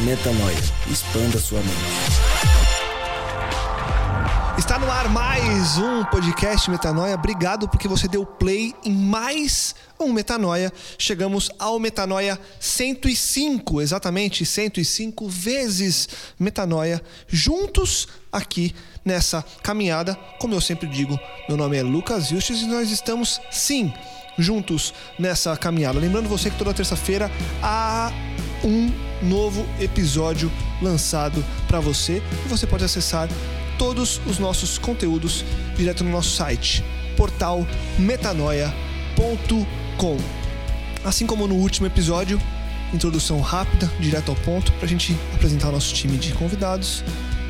Metanoia. Expanda sua mente. Está no ar mais um podcast Metanoia. Obrigado porque você deu play em mais um Metanoia. Chegamos ao Metanoia 105, exatamente 105 vezes Metanoia, juntos aqui nessa caminhada. Como eu sempre digo, meu nome é Lucas Justus e nós estamos sim juntos nessa caminhada. Lembrando você que toda terça-feira há um novo episódio lançado para você você pode acessar todos os nossos conteúdos direto no nosso site, portal metanoia.com. Assim como no último episódio, introdução rápida, direto ao ponto, para a gente apresentar o nosso time de convidados,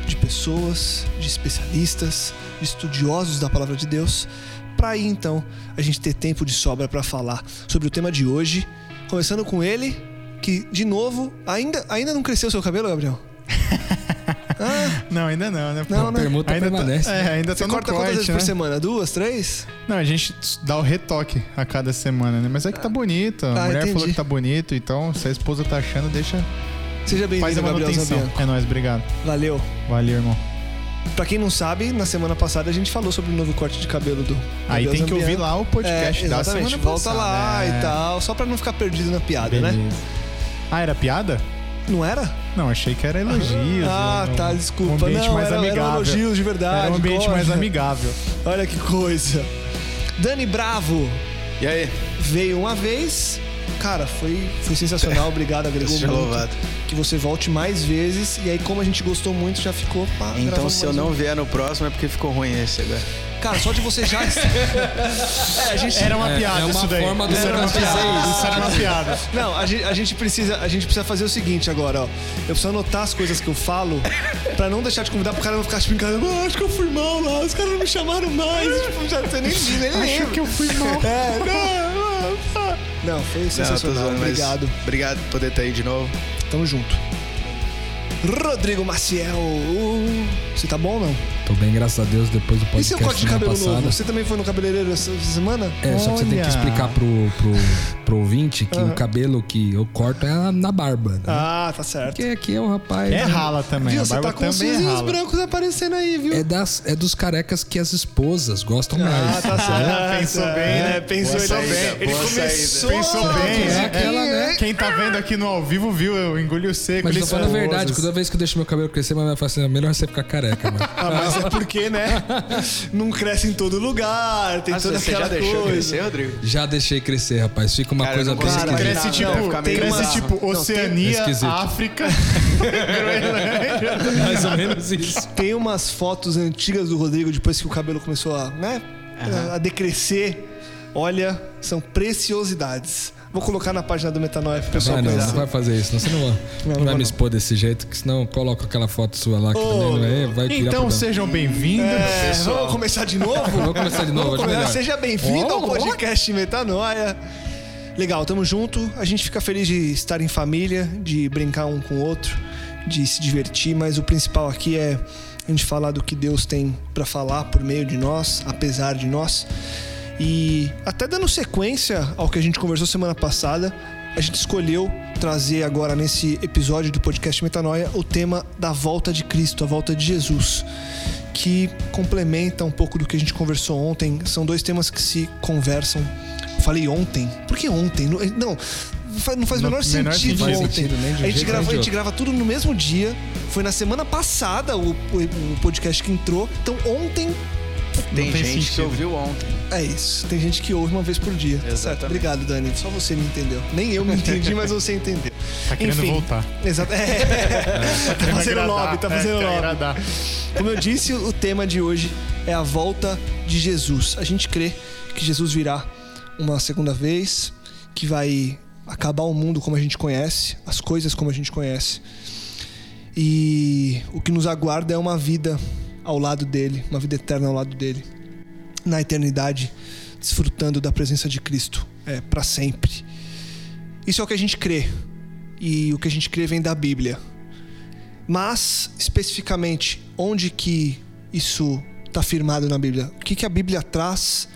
de pessoas, de especialistas, de estudiosos da palavra de Deus, para aí então a gente ter tempo de sobra para falar sobre o tema de hoje, começando com ele, que de novo ainda ainda não cresceu o seu cabelo, Gabriel? Ah, não, ainda não, né? Não, né? permuta ainda permanece. Tá, é, ainda Você tá corta corte, quantas vezes né? por semana? Duas, três? Não, a gente dá o retoque a cada semana, né? Mas é que tá bonito. A Ah, mulher entendi. falou que tá bonito, então se a esposa tá achando, deixa. Seja Faz bem-vindo, a Gabriel. Zambianco. É nóis, obrigado. Valeu. Valeu, irmão. Pra quem não sabe, na semana passada a gente falou sobre o novo corte de cabelo do Aí Gabriel tem que Zambianco. ouvir lá o podcast é, da semana Volta passada. lá É. e tal, só pra não ficar perdido na piada, né? Ah, era piada? Não era? Não, achei que era elogios. ah, um- tá, Um desculpa. ambiente não, mais era, amigável. elogios de verdade. Era um ambiente gosta. mais amigável. Olha que coisa. Dani Bravo E aí? veio uma vez. Cara, foi, foi sensacional. Obrigado, agregou muito. louvado. Que você volte mais vezes. E aí, como a gente gostou muito, já ficou pra Então, se eu não vier no próximo é porque ficou ruim esse agora. Cara, só de você já. é, a gente. Era uma É, piada é uma isso daí. forma do isso era uma piada. isso. Era uma piada. Não, a gente, a gente precisa, a gente precisa fazer o seguinte agora, ó. Eu preciso anotar as coisas que eu falo pra não deixar de convidar pro cara não ficar tipo em casa. "Ah, acho que eu fui mal lá, os caras não me chamaram mais. tipo, já você nem, nem lembra. Acho que eu fui mal. É, não, não, não, foi Não, sensacional. zoando, mas Obrigado. Obrigado por poder estar aí de novo. Tamo junto. Rodrigo Maciel. Você tá bom ou não? Tô bem, graças a Deus, depois do E podcast seu corte de cabelo passada. novo? Você também foi no cabeleireiro essa semana? É, só que você tem que Olha. explicar pro, pro, pro ouvinte que o cabelo que eu corto é na- barba, né? Ah, tá certo. Porque aqui é o rapaz... É rala também. Viu? a Você barba tá com os também é fiozinhos rala. brancos aparecendo aí, viu? É, das, é dos carecas que as esposas gostam Ah, mais. tá certo. Pensou bem, né? É, pensou ele saída, bem. Ele começou. Pensou bem, É é. aquela, né? Quem tá vendo aqui no ao vivo viu, eu engoli o seco. Mas eu tô eles falando a verdade, toda vez que eu deixo meu cabelo crescer, mas vai falar assim, é melhor você ficar careca, mano. Ah, mas é porque, né? Não cresce em todo lugar, tem Nossa, toda você aquela já deixou coisa. crescer, Rodrigo? Já deixei crescer, rapaz. Fica uma Cara, coisa não bem esquisita. Cresce Não, tipo, fica meio cresce tipo Não, Oceania, Esquisito. África, Groenlândia. Mais ou menos isso. Tem umas fotos antigas do Rodrigo depois que o cabelo começou a, né, a decrescer. Olha, são preciosidades. Vou colocar na página do Metanoia pro pessoal Vai não, conhecer. não vai fazer isso, não. Você não, vai- não não vai me não. expor desse jeito, que senão eu coloco aquela foto sua lá que Ô, também não é, vai virar Então sejam bem-vindos. É, pessoal. vamos começar de novo? Vamos começar de novo, começar. melhor. Seja bem-vindo ao Oh, podcast Metanoia. Legal, tamo junto. A gente fica feliz de estar em família, de brincar um com o outro, de se divertir, mas o principal aqui é a gente falar do que Deus tem pra falar por meio de nós, apesar de nós. E até dando sequência ao que a gente conversou semana passada, a gente escolheu trazer agora nesse episódio do podcast Metanoia o tema da volta de Cristo, a volta de Jesus, que complementa um pouco do que a gente conversou ontem. São dois temas que se conversam. Falei ontem. Por que ontem? Não, não faz, não faz o No menor menor sentido sentido. ontem. Sentido, a, gente grava, a gente grava tudo no mesmo dia. Foi na semana passada o, o- o podcast que entrou. Então ontem Tem tem gente que ouviu ontem. é isso. Tem gente que ouve uma vez por dia. Certo? Exatamente. Obrigado, Dani. Só você me entendeu. Nem eu me entendi, mas você entendeu. Tá querendo Enfim. voltar. Exato. É. tá fazendo agradar, lobby, tá é, fazendo quer lobby. agradar. Como eu disse, o tema de hoje é a volta de Jesus. A gente crê que Jesus virá uma segunda vez, que vai acabar o mundo como a gente conhece, as coisas como a gente conhece. E o que nos aguarda é uma vida ao lado dele, uma vida eterna ao lado dele, na eternidade, desfrutando da presença de Cristo é, para sempre. Isso é o que a gente crê. E o que a gente crê vem da Bíblia. Mas, especificamente, onde que isso está firmado na Bíblia? O que, que a Bíblia traz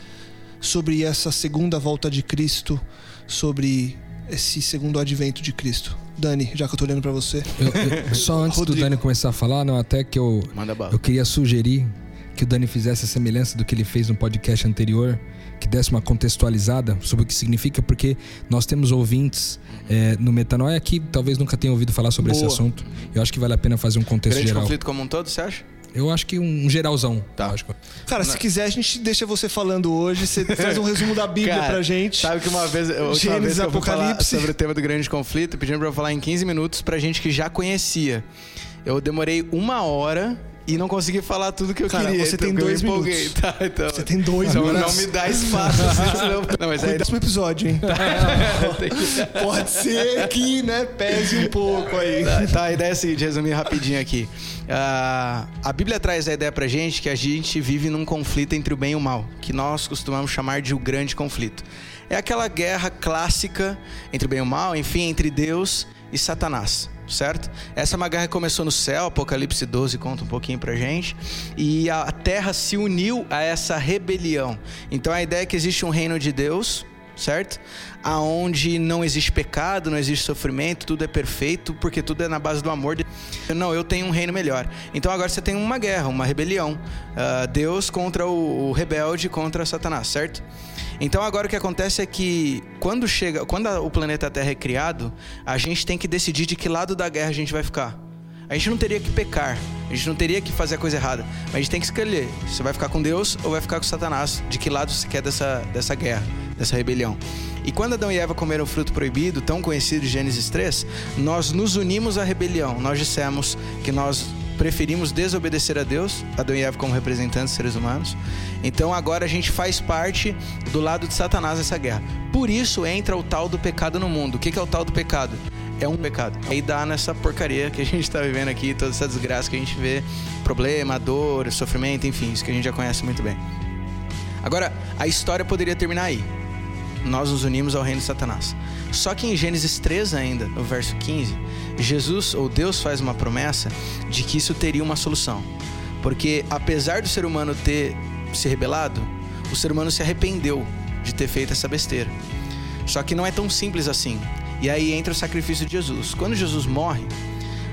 sobre essa segunda volta de Cristo, sobre esse segundo advento de Cristo? Dani, já que eu tô olhando para você. Eu- eu- só antes Rodrigo. do Dani começar a falar, não, até que eu, Manda bala. eu queria sugerir que o Dani fizesse a semelhança do que ele fez no podcast anterior, que desse uma contextualizada sobre o que significa, porque nós temos ouvintes é, no Metanoia que talvez nunca tenham ouvido falar sobre esse Boa. assunto. Eu acho que vale a pena fazer um contexto Grande geral. conflito como um todo, você acha? Eu acho que um geralzão. Tá. que- Cara, se quiser, a gente deixa você falando hoje. Você faz um resumo da Bíblia Cara, pra gente. Sabe que uma vez, a última Gênesis, vez que eu Apocalipse. sobre o tema do grande conflito, pedindo pra eu falar em 15 minutos pra gente que já conhecia. Eu demorei uma hora e não consegui falar tudo que eu Cara, queria. você então tem dois minutos. Tá, então, Você tem dois então minutos. não me dá espaço. senão- Não, mas aí Próximo episódio, hein? que- Pode ser que, né, pese um pouco aí. Tá, tá, a ideia é a seguinte, resumir rapidinho aqui. Ah, a Bíblia traz a ideia pra gente que a gente vive num conflito entre o bem e o mal, que nós costumamos chamar de o grande conflito. É aquela guerra clássica entre o bem e o mal, enfim, entre Deus e Satanás. Certo? Essa é uma guerra que começou no céu, Apocalipse 12 conta um pouquinho pra gente. E a terra se uniu a essa rebelião. Então a ideia é que existe um reino de Deus, certo? Aonde não existe pecado, não existe sofrimento, tudo é perfeito, porque tudo é na base do amor. de- Não, eu tenho um reino melhor. Então agora você tem uma guerra, uma rebelião. Ah, Deus contra o, o rebelde contra Satanás, certo? Então agora o que acontece é que quando chega, quando o planeta Terra é criado, a gente tem que decidir de que lado da guerra a gente vai ficar. A gente não teria que pecar, a gente não teria que fazer a coisa errada, mas a gente tem que escolher. Você vai ficar com Deus ou vai ficar com Satanás? De que lado você quer dessa, dessa guerra, dessa rebelião? E quando Adão e Eva comeram o fruto proibido, tão conhecido de Gênesis 3, nós nos unimos à rebelião. Nós dissemos que nós preferimos desobedecer a Deus, Adão e Eva como representantes seres humanos. Então agora a gente faz parte do lado de Satanás nessa guerra. Por isso entra o tal do pecado no mundo. O que é o tal do pecado? é um pecado. Aí dá nessa porcaria que a gente tá vivendo aqui, toda essa desgraça que a gente vê, problema, dor, sofrimento, enfim, isso que a gente já conhece muito bem. Agora, a história poderia terminar aí. Nós nos unimos ao reino de Satanás. Só que em Gênesis 3 ainda, no verso 15, Jesus ou Deus faz uma promessa de que isso teria uma solução. Porque apesar do ser humano ter se rebelado, o ser humano se arrependeu de ter feito essa besteira. Só que não é tão simples assim. E aí entra o sacrifício de Jesus. Quando Jesus morre,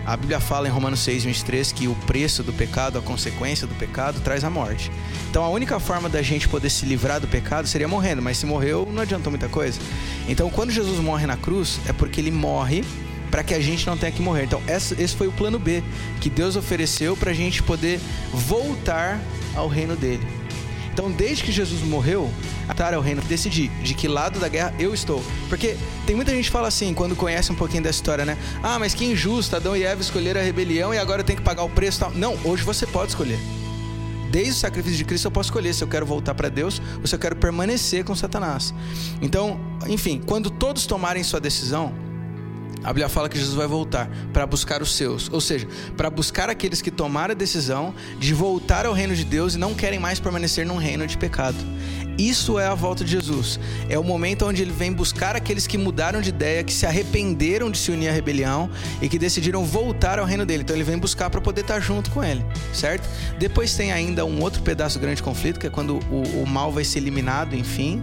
a Bíblia fala em Romanos 6, 23 que o preço do pecado, a consequência do pecado, traz a morte. Então a única forma da gente poder se livrar do pecado seria morrendo, mas se morreu, não adiantou muita coisa. Então quando Jesus morre na cruz, é porque ele morre para que a gente não tenha que morrer. Então esse foi o plano B que Deus ofereceu para a gente poder voltar ao reino dele. Então, desde que Jesus morreu, atar ao reino, decidir de que lado da guerra eu estou. Porque tem muita gente que fala assim, quando conhece um pouquinho da história, né? Ah, mas que injusto, Adão e Eva escolheram a rebelião e agora tem que pagar o preço tal. Não, hoje você pode escolher. Desde o sacrifício de Cristo eu posso escolher se eu quero voltar para Deus ou se eu quero permanecer com Satanás. Então, enfim, quando todos tomarem sua decisão, a Bíblia fala que Jesus vai voltar para buscar os seus, ou seja, para buscar aqueles que tomaram a decisão de voltar ao reino de Deus e não querem mais permanecer num reino de pecado. Isso é a volta de Jesus. É o momento onde ele vem buscar aqueles que mudaram de ideia, que se arrependeram de se unir à rebelião e que decidiram voltar ao reino dele. Então ele vem buscar para poder estar junto com ele, certo? Depois tem ainda um outro pedaço do grande conflito, que é quando o, o mal vai ser eliminado, enfim.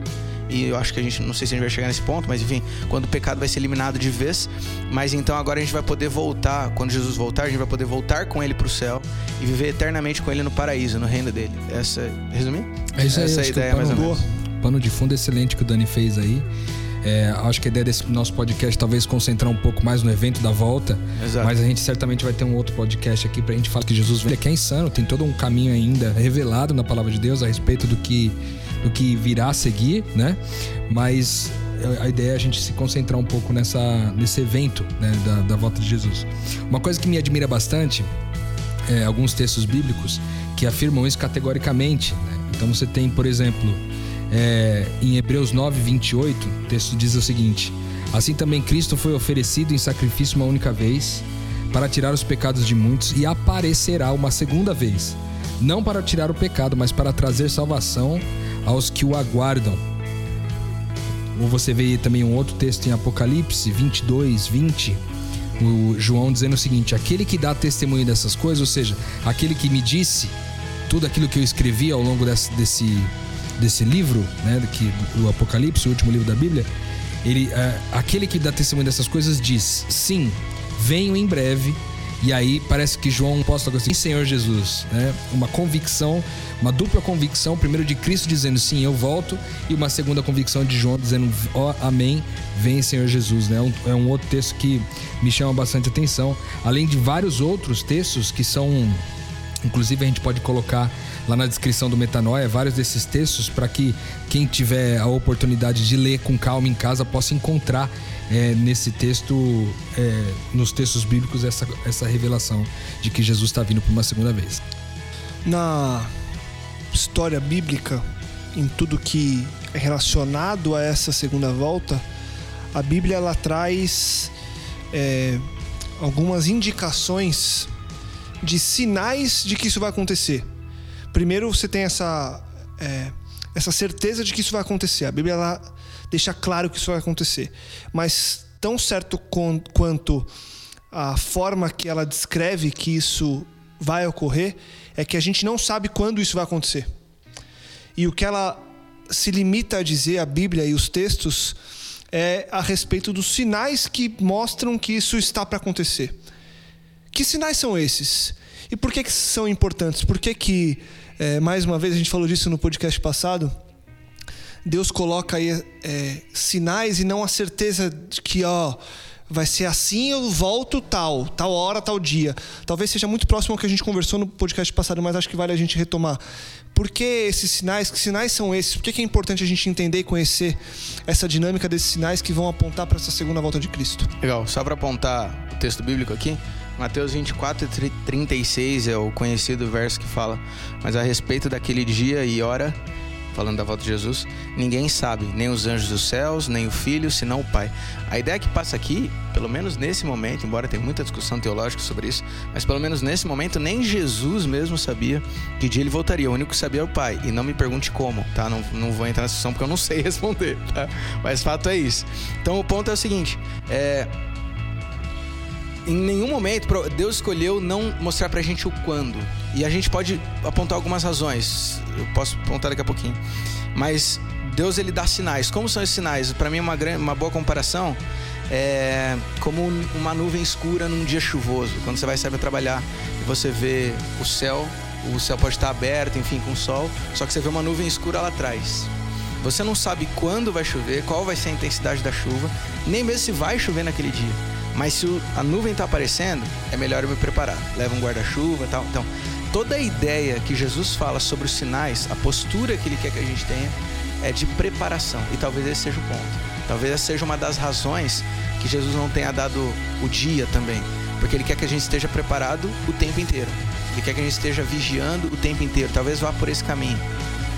E eu acho que a gente, não sei se a gente vai chegar nesse ponto, mas enfim, quando o pecado vai ser eliminado de vez. Mas então agora a gente vai poder voltar, quando Jesus voltar, a gente vai poder voltar com ele para o céu e viver eternamente com ele no paraíso, no reino dele. Essa, resumir? É isso aí, Essa é a ideia mais ou pano, menos. pano de fundo excelente que o Dani fez aí. É, acho que a ideia desse nosso podcast talvez concentrar um pouco mais no evento da volta. Exato. Mas a gente certamente vai ter um outro podcast aqui pra gente falar que Jesus vem, que é insano, tem todo um caminho ainda revelado na palavra de Deus a respeito do que, do que virá a seguir, né? Mas a ideia é a gente se concentrar um pouco nessa, nesse evento né, da, da volta de Jesus. Uma coisa que me admira bastante é alguns textos bíblicos que afirmam isso categoricamente. Né? Então você tem, por exemplo, é, em Hebreus 9, 28, o texto diz o seguinte: Assim também Cristo foi oferecido em sacrifício uma única vez, para tirar os pecados de muitos, e aparecerá uma segunda vez, não para tirar o pecado, mas para trazer salvação aos que o aguardam. Ou você vê também um outro texto em Apocalipse 22, 20, o João dizendo o seguinte: aquele que dá testemunho dessas coisas, ou seja, aquele que me disse tudo aquilo que eu escrevi ao longo desse, desse, desse livro, né, que, o Apocalipse, o último livro da Bíblia, ele, é, aquele que dá testemunho dessas coisas diz: sim, venho em breve. E aí parece que João posta assim, Senhor Jesus, né? Uma convicção, uma dupla convicção, primeiro de Cristo dizendo sim, eu volto, e uma segunda convicção de João dizendo ó, oh, amém, vem Senhor Jesus, né? É um outro texto que me chama bastante atenção, além de vários outros textos que são Inclusive a gente pode colocar lá na descrição do Metanoia vários desses textos para que quem tiver a oportunidade de ler com calma em casa possa encontrar é, nesse texto, é, nos textos bíblicos, essa, essa revelação de que Jesus está vindo por uma segunda vez. Na história bíblica, em tudo que é relacionado a essa segunda volta, a Bíblia ela traz é, algumas indicações de sinais de que isso vai acontecer. Primeiro, você tem essa, é, essa certeza de que isso vai acontecer. A Bíblia ela deixa claro que isso vai acontecer. Mas, tão certo com, quanto a forma que ela descreve que isso vai ocorrer, é que a gente não sabe quando isso vai acontecer. E o que ela se limita a dizer, a Bíblia e os textos, é a respeito dos sinais que mostram que isso está para acontecer. Que sinais são esses? E por que, que são importantes? Por que, que é, mais uma vez, a gente falou disso no podcast passado, Deus coloca aí é, sinais e não a certeza de que, ó, vai ser assim, eu volto tal, tal hora, tal dia. Talvez seja muito próximo ao que a gente conversou no podcast passado, mas acho que vale a gente retomar. Por que esses sinais? Que sinais são esses? Por que, é importante a gente entender e conhecer essa dinâmica desses sinais que vão apontar para essa segunda volta de Cristo? Legal, só para apontar o texto bíblico aqui, Mateus 24 e 36 é o conhecido verso que fala: Mas a respeito daquele dia e hora, falando da volta de Jesus, ninguém sabe, nem os anjos dos céus, nem o filho, senão o Pai. A ideia que passa aqui, pelo menos nesse momento, embora tenha muita discussão teológica sobre isso, mas pelo menos nesse momento, nem Jesus mesmo sabia que dia ele voltaria. O único que sabia é o Pai. E não me pergunte como, tá? Não, não vou entrar nessa discussão porque eu não sei responder, tá? Mas fato é isso. Então o ponto é o seguinte: é em nenhum momento Deus escolheu não mostrar pra gente o quando. E a gente pode apontar algumas razões. Eu posso apontar daqui a pouquinho. Mas Deus ele dá sinais. Como são esses sinais? Para mim uma grande, uma boa comparação é como uma nuvem escura num dia chuvoso. Quando você vai sair para trabalhar e você vê o céu, o céu pode estar aberto, enfim, com sol, só que você vê uma nuvem escura lá atrás. Você não sabe quando vai chover, qual vai ser a intensidade da chuva, nem mesmo se vai chover naquele dia. Mas se a nuvem está aparecendo, é melhor eu me preparar. Leva um guarda-chuva e tal. Então, toda a ideia que Jesus fala sobre os sinais, a postura que ele quer que a gente tenha, é de preparação. E talvez esse seja o ponto. Talvez essa seja uma das razões que Jesus não tenha dado o dia também. Porque ele quer que a gente esteja preparado o tempo inteiro. Ele quer que a gente esteja vigiando o tempo inteiro. Talvez vá por esse caminho.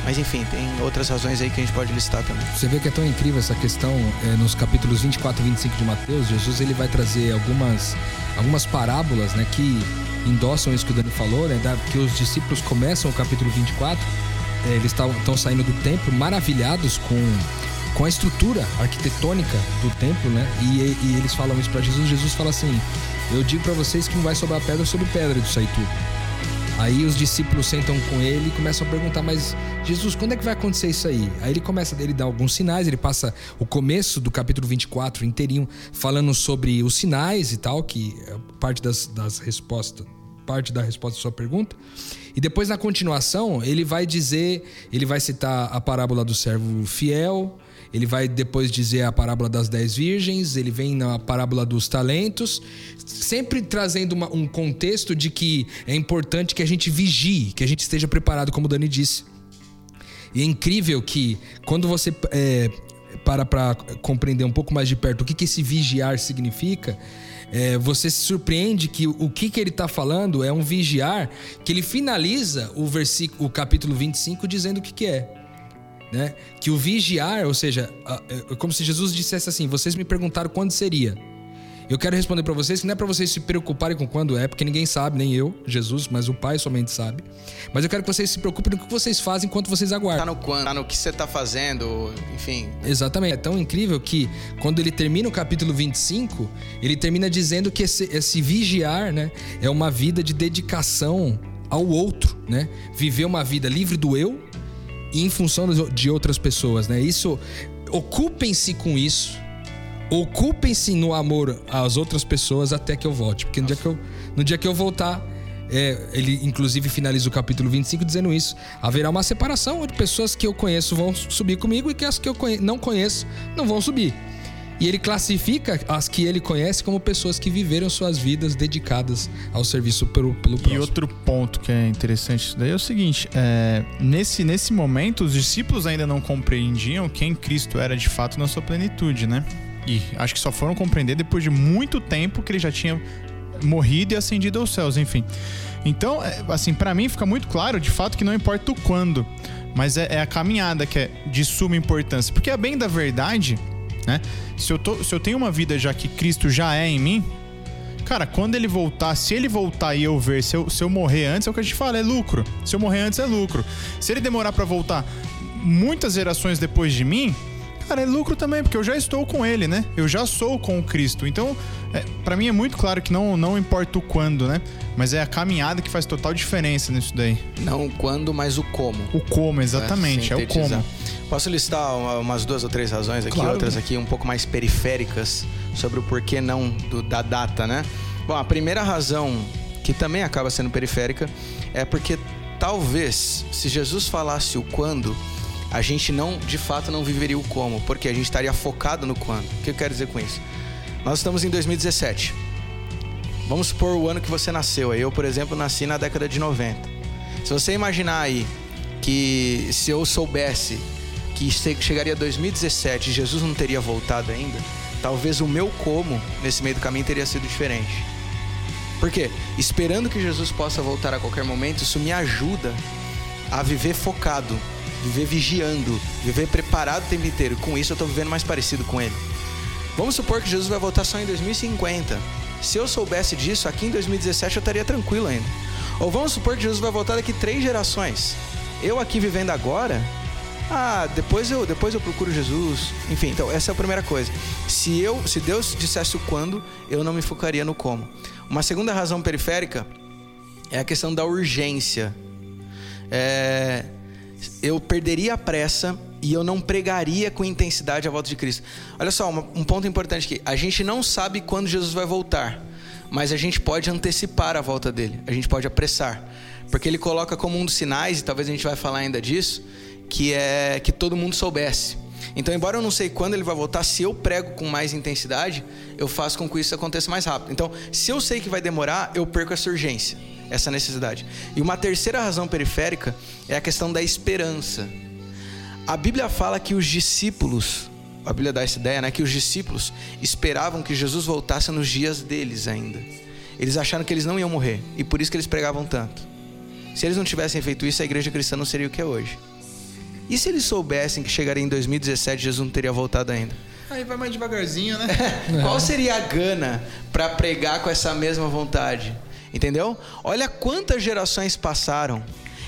Mas enfim, tem outras razões aí que a gente pode listar também. Você vê que é tão incrível essa questão é, nos capítulos 24 e 25 de Mateus. Jesus ele vai trazer algumas, algumas parábolas né, que endossam isso que o Dani falou, né, que os discípulos começam o capítulo 24, é, eles estão saindo do templo maravilhados com, com a estrutura arquitetônica do templo, né? E, e eles falam isso para Jesus. Jesus fala assim: Eu digo para vocês que não vai sobrar pedra sobre pedra disso aí tudo. Aí os discípulos sentam com ele e começam a perguntar: Mas Jesus, quando é que vai acontecer isso aí? Aí ele começa, ele dá alguns sinais, ele passa o começo do capítulo 24 inteirinho falando sobre os sinais e tal, que é parte das, das respostas, parte da resposta à sua pergunta. E depois na continuação, ele vai dizer, ele vai citar a parábola do servo fiel, ele vai depois dizer a parábola das dez virgens, ele vem na parábola dos talentos, sempre trazendo uma- um contexto de que é importante que a gente vigie, que a gente esteja preparado, como o Dani disse. E é incrível que quando você é, para para compreender um pouco mais de perto o que, que esse vigiar significa, é, você se surpreende que o que, que ele está falando é um vigiar que ele finaliza o versículo, o capítulo 25 dizendo o que, que é. Né? Que o vigiar, ou seja, é como se Jesus dissesse assim: vocês me perguntaram quando seria. Eu quero responder para vocês que não é para vocês se preocuparem com quando é, porque ninguém sabe, nem eu, Jesus, mas o Pai somente sabe. Mas eu quero que vocês se preocupem no que vocês fazem enquanto vocês aguardam. Tá no quando, tá no que você tá fazendo, enfim. Exatamente. É tão incrível que quando ele termina o capítulo 25, ele termina dizendo que esse, esse vigiar, né, é uma vida de dedicação ao outro, né? Viver uma vida livre do eu em função de outras pessoas, né? Isso ocupem-se com isso. Ocupem-se no amor às outras pessoas até que eu volte, porque no dia que eu, no dia que eu voltar, é, ele inclusive finaliza o capítulo 25 dizendo isso. Haverá uma separação onde pessoas que eu conheço vão subir comigo e que as que eu conhe- não conheço não vão subir. E ele classifica as que ele conhece como pessoas que viveram suas vidas dedicadas ao serviço pelo, pelo E próximo. outro ponto que é interessante daí é o seguinte: é, nesse, nesse momento, os discípulos ainda não compreendiam quem Cristo era de fato na sua plenitude, né? E acho que só foram compreender depois de muito tempo que ele já tinha morrido e ascendido aos céus, enfim. Então, é, assim, pra mim fica muito claro, de fato, que não importa o quando, mas é, é a caminhada que é de suma importância. Porque é bem da verdade, né? Se eu, tô, se eu tenho uma vida já que Cristo já é em mim, Cara, quando ele voltar, se ele voltar e eu ver, se eu, se eu morrer antes, é o que a gente fala, é lucro. Se eu morrer antes, é lucro. Se ele demorar pra voltar muitas gerações depois de mim, cara, é lucro também, porque eu já estou com ele, né? Eu já sou com o Cristo. Então, é, para mim é muito claro que não, não importa o quando, né? Mas é a caminhada que faz total diferença nisso daí. Não o quando, mas o como. O como, exatamente, é o Sintetizar. como. Posso listar uma- umas duas ou três razões aqui, Claro. outras aqui um pouco mais periféricas sobre o porquê não do- da data, né? Bom, a primeira razão, que também acaba sendo periférica, é porque talvez, se Jesus falasse o quando, a gente não, de fato, não viveria o como, porque a gente estaria focado no quando. O que eu quero dizer com isso? Nós estamos em 2017. Vamos supor o ano que você nasceu. Eu, por exemplo, nasci na década de 90. Se você imaginar aí que se eu soubesse que che- chegaria 2017 e Jesus não teria voltado ainda, talvez o meu como nesse meio do caminho teria sido diferente. Por quê? Esperando que Jesus possa voltar a qualquer momento, isso me ajuda a viver focado, viver vigiando, viver preparado o tempo inteiro. Com isso eu tô vivendo mais parecido com ele. Vamos supor que Jesus vai voltar só em 2050. Se eu soubesse disso, aqui em 2017 eu estaria tranquilo ainda. Ou vamos supor que Jesus vai voltar daqui três gerações. Eu aqui vivendo agora, ah, depois eu, depois eu procuro Jesus. Enfim, então essa é a primeira coisa. Se eu, se Deus dissesse o quando, eu não me focaria no como. Uma segunda razão periférica é a questão da urgência. É, eu perderia a pressa e eu não pregaria com intensidade a volta de Cristo. Olha só, um ponto importante aqui. A gente não sabe quando Jesus vai voltar, mas a gente pode antecipar a volta dele. A gente pode apressar. Porque ele coloca como um dos sinais, e talvez a gente vai falar ainda disso, que é que todo mundo soubesse. Então, embora eu não sei quando ele vai voltar, se eu prego com mais intensidade, eu faço com que isso aconteça mais rápido. Então, se eu sei que vai demorar, eu perco essa urgência, essa necessidade. E uma terceira razão periférica é a questão da esperança. A Bíblia fala que os discípulos, a Bíblia dá essa ideia, né, que os discípulos esperavam que Jesus voltasse nos dias deles ainda. Eles acharam que eles não iam morrer e por isso que eles pregavam tanto. Se eles não tivessem feito isso, a igreja cristã não seria o que é hoje. E se eles soubessem que chegaria em 2017 Jesus não teria voltado ainda? Aí vai mais devagarzinho, né? Qual seria a gana para pregar com essa mesma vontade? Entendeu? Olha quantas gerações passaram.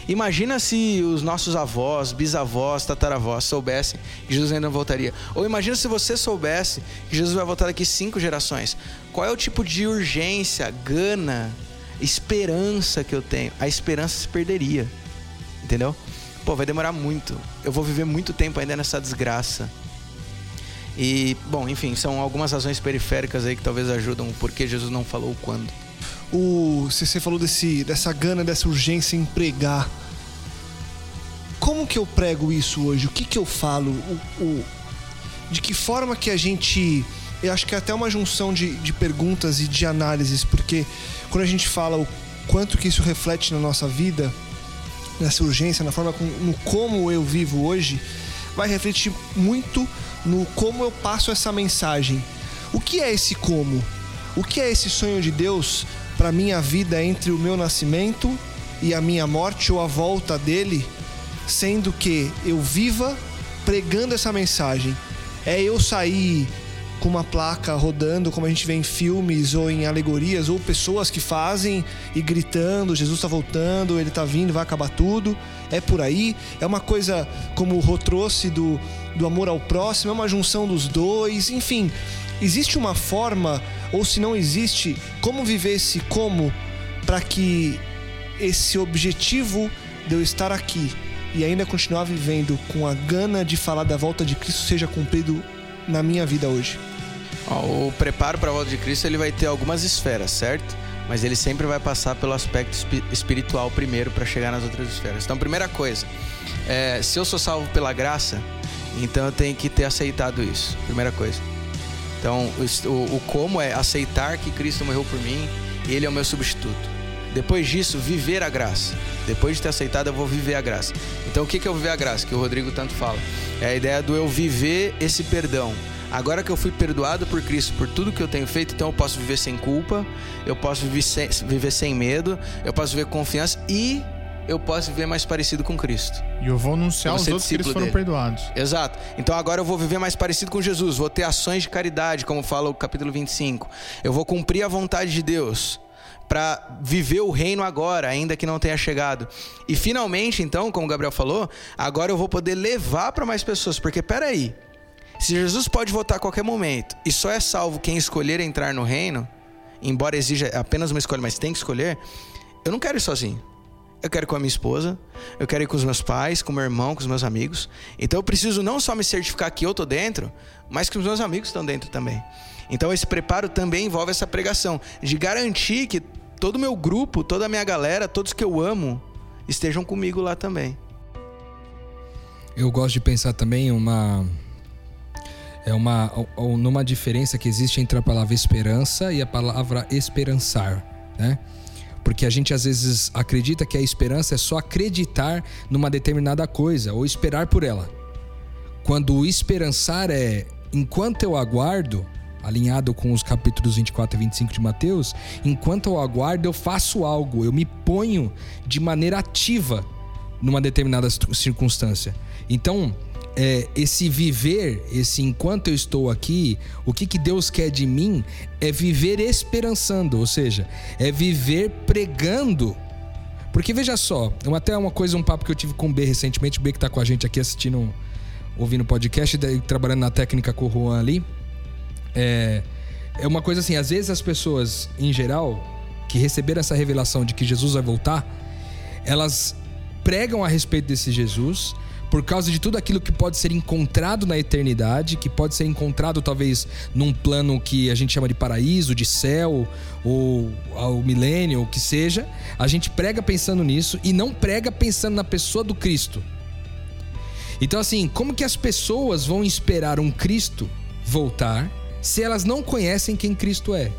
Imagina se os nossos avós, bisavós, tataravós soubessem que Jesus ainda não voltaria. Ou imagina se você soubesse que Jesus vai voltar daqui cinco gerações. Qual é o tipo de urgência, gana, esperança que eu tenho? A esperança se perderia. Entendeu? Pô, vai demorar muito. Eu vou viver muito tempo ainda nessa desgraça. E, bom, enfim, são algumas razões periféricas aí que talvez ajudam o porquê Jesus não falou quando. O, você falou desse, dessa gana, dessa urgência em pregar. Como que eu prego isso hoje? O que que eu falo? O, o- de que forma que a gente. Eu acho que é até uma junção de, de perguntas e de análises, porque quando a gente fala o quanto que isso reflete na nossa vida, nessa urgência, na forma com, no como eu vivo hoje, vai refletir muito no como eu passo essa mensagem. O que é esse como? O que é esse sonho de Deus para minha vida entre o meu nascimento e a minha morte ou a volta dele, sendo que eu viva pregando essa mensagem? É eu sair com uma placa rodando, como a gente vê em filmes ou em alegorias, ou pessoas que fazem e gritando: Jesus está voltando, ele está vindo, vai acabar tudo. É por aí. É uma coisa, como o Rô trouxe, do, do amor ao próximo, é uma junção dos dois. Enfim, existe uma forma, ou se não existe, como viver esse como para que esse objetivo de eu estar aqui e ainda continuar vivendo com a gana de falar da volta de Cristo seja cumprido na minha vida hoje? O preparo para a volta de Cristo ele vai ter algumas esferas, certo? Mas ele sempre vai passar pelo aspecto espiritual primeiro para chegar nas outras esferas. Então, primeira coisa, é, se eu sou salvo pela graça, então eu tenho que ter aceitado isso. Primeira coisa. Então, o, o como é aceitar que Cristo morreu por mim e Ele é o meu substituto. Depois disso, viver a graça. Depois de ter aceitado, eu vou viver a graça. Então, o que é eu viver a graça? Que o Rodrigo tanto fala. É a ideia do eu viver esse perdão. Agora que eu fui perdoado por Cristo por tudo que eu tenho feito, então eu posso viver sem culpa, eu posso viver sem, viver sem medo, eu posso viver com confiança e eu posso viver mais parecido com Cristo. E eu vou anunciar aos outros que eles foram dele. perdoados. Exato. Então agora eu vou viver mais parecido com Jesus, vou ter ações de caridade, como fala o capítulo 25. Eu vou cumprir a vontade de Deus para viver o reino agora, ainda que não tenha chegado. E finalmente, então, como o Gabriel falou, agora eu vou poder levar para mais pessoas, porque peraí, se Jesus pode voltar a qualquer momento e só é salvo quem escolher entrar no reino, embora exija apenas uma escolha, mas tem que escolher, eu não quero ir sozinho. Eu quero ir com a minha esposa, eu quero ir com os meus pais, com meu irmão, com os meus amigos. Então eu preciso não só me certificar que eu tô dentro, mas que os meus amigos estão dentro também. Então esse preparo também envolve essa pregação de garantir que todo o meu grupo, toda a minha galera, todos que eu amo, estejam comigo lá também. Eu gosto de pensar também uma é uma numa diferença que existe entre a palavra esperança e a palavra esperançar, né? Porque a gente às vezes acredita que a esperança é só acreditar numa determinada coisa ou esperar por ela. Quando o esperançar é enquanto eu aguardo, alinhado com os capítulos 24 e 25 de Mateus, enquanto eu aguardo, eu faço algo, eu me ponho de maneira ativa numa determinada circunstância. Então, é, esse viver, esse enquanto eu estou aqui, o que, que Deus quer de mim é viver esperançando, ou seja, é viver pregando. Porque veja só, até uma coisa, um papo que eu tive com o B recentemente, o B que está com a gente aqui assistindo, ouvindo podcast, trabalhando na técnica com o Juan ali. É, é uma coisa assim, às vezes as pessoas, em geral, que receberam essa revelação de que Jesus vai voltar, elas pregam a respeito desse Jesus por causa de tudo aquilo que pode ser encontrado na eternidade, que pode ser encontrado talvez num plano que a gente chama de paraíso, de céu, ou ao milênio, o que seja. A gente prega pensando nisso e não prega pensando na pessoa do Cristo. Então, assim, como que as pessoas vão esperar um Cristo voltar se elas não conhecem quem Cristo é.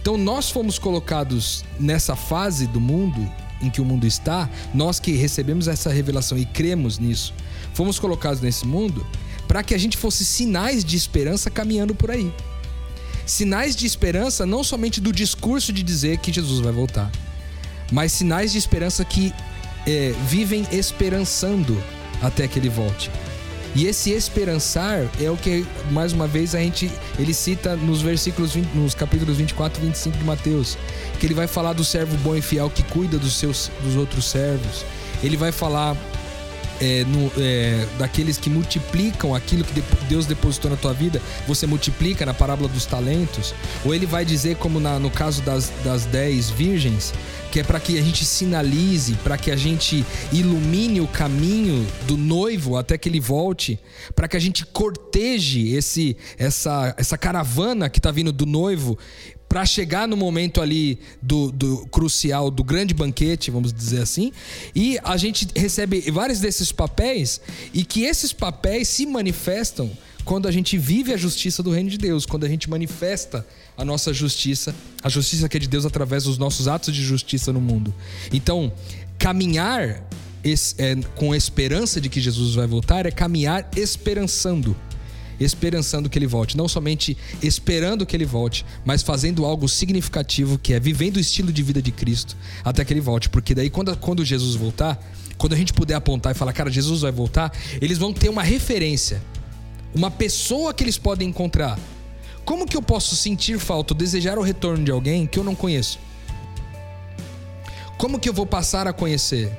Então nós fomos colocados nessa fase do mundo em que o mundo está, nós que recebemos essa revelação e cremos nisso, fomos colocados nesse mundo para que a gente fosse sinais de esperança caminhando por aí. Sinais de esperança não somente do discurso de dizer que Jesus vai voltar, mas sinais de esperança que é, vivem esperançando até que ele volte. E esse esperançar é o que, mais uma vez, a gente ele cita nos versículos, 20, nos capítulos 24 e 25 de Mateus, que ele vai falar do servo bom e fiel que cuida dos seus dos outros servos. Ele vai falar é, no, é, daqueles que multiplicam aquilo que Deus depositou na tua vida, você multiplica na parábola dos talentos. Ou ele vai dizer, como na, no caso das, das dez virgens, que é para que a gente sinalize, para que a gente ilumine o caminho do noivo até que ele volte, para que a gente corteje esse essa essa caravana que está vindo do noivo para chegar no momento ali do, do, crucial do grande banquete, vamos dizer assim, e a gente recebe vários desses papéis e que esses papéis se manifestam quando a gente vive a justiça do reino de Deus, quando a gente manifesta a nossa justiça, a justiça que é de Deus através dos nossos atos de justiça no mundo. Então, caminhar é, com esperança de que Jesus vai voltar é caminhar esperançando esperançando que ele volte. Não somente esperando que ele volte, mas fazendo algo significativo, que é vivendo o estilo de vida de Cristo até que ele volte. Porque daí, quando, quando Jesus voltar, quando a gente puder apontar e falar, cara, Jesus vai voltar, eles vão ter uma referência, uma pessoa que eles podem encontrar. Como que eu posso sentir falta, desejar o retorno de alguém que eu não conheço? Como que eu vou passar a conhecer?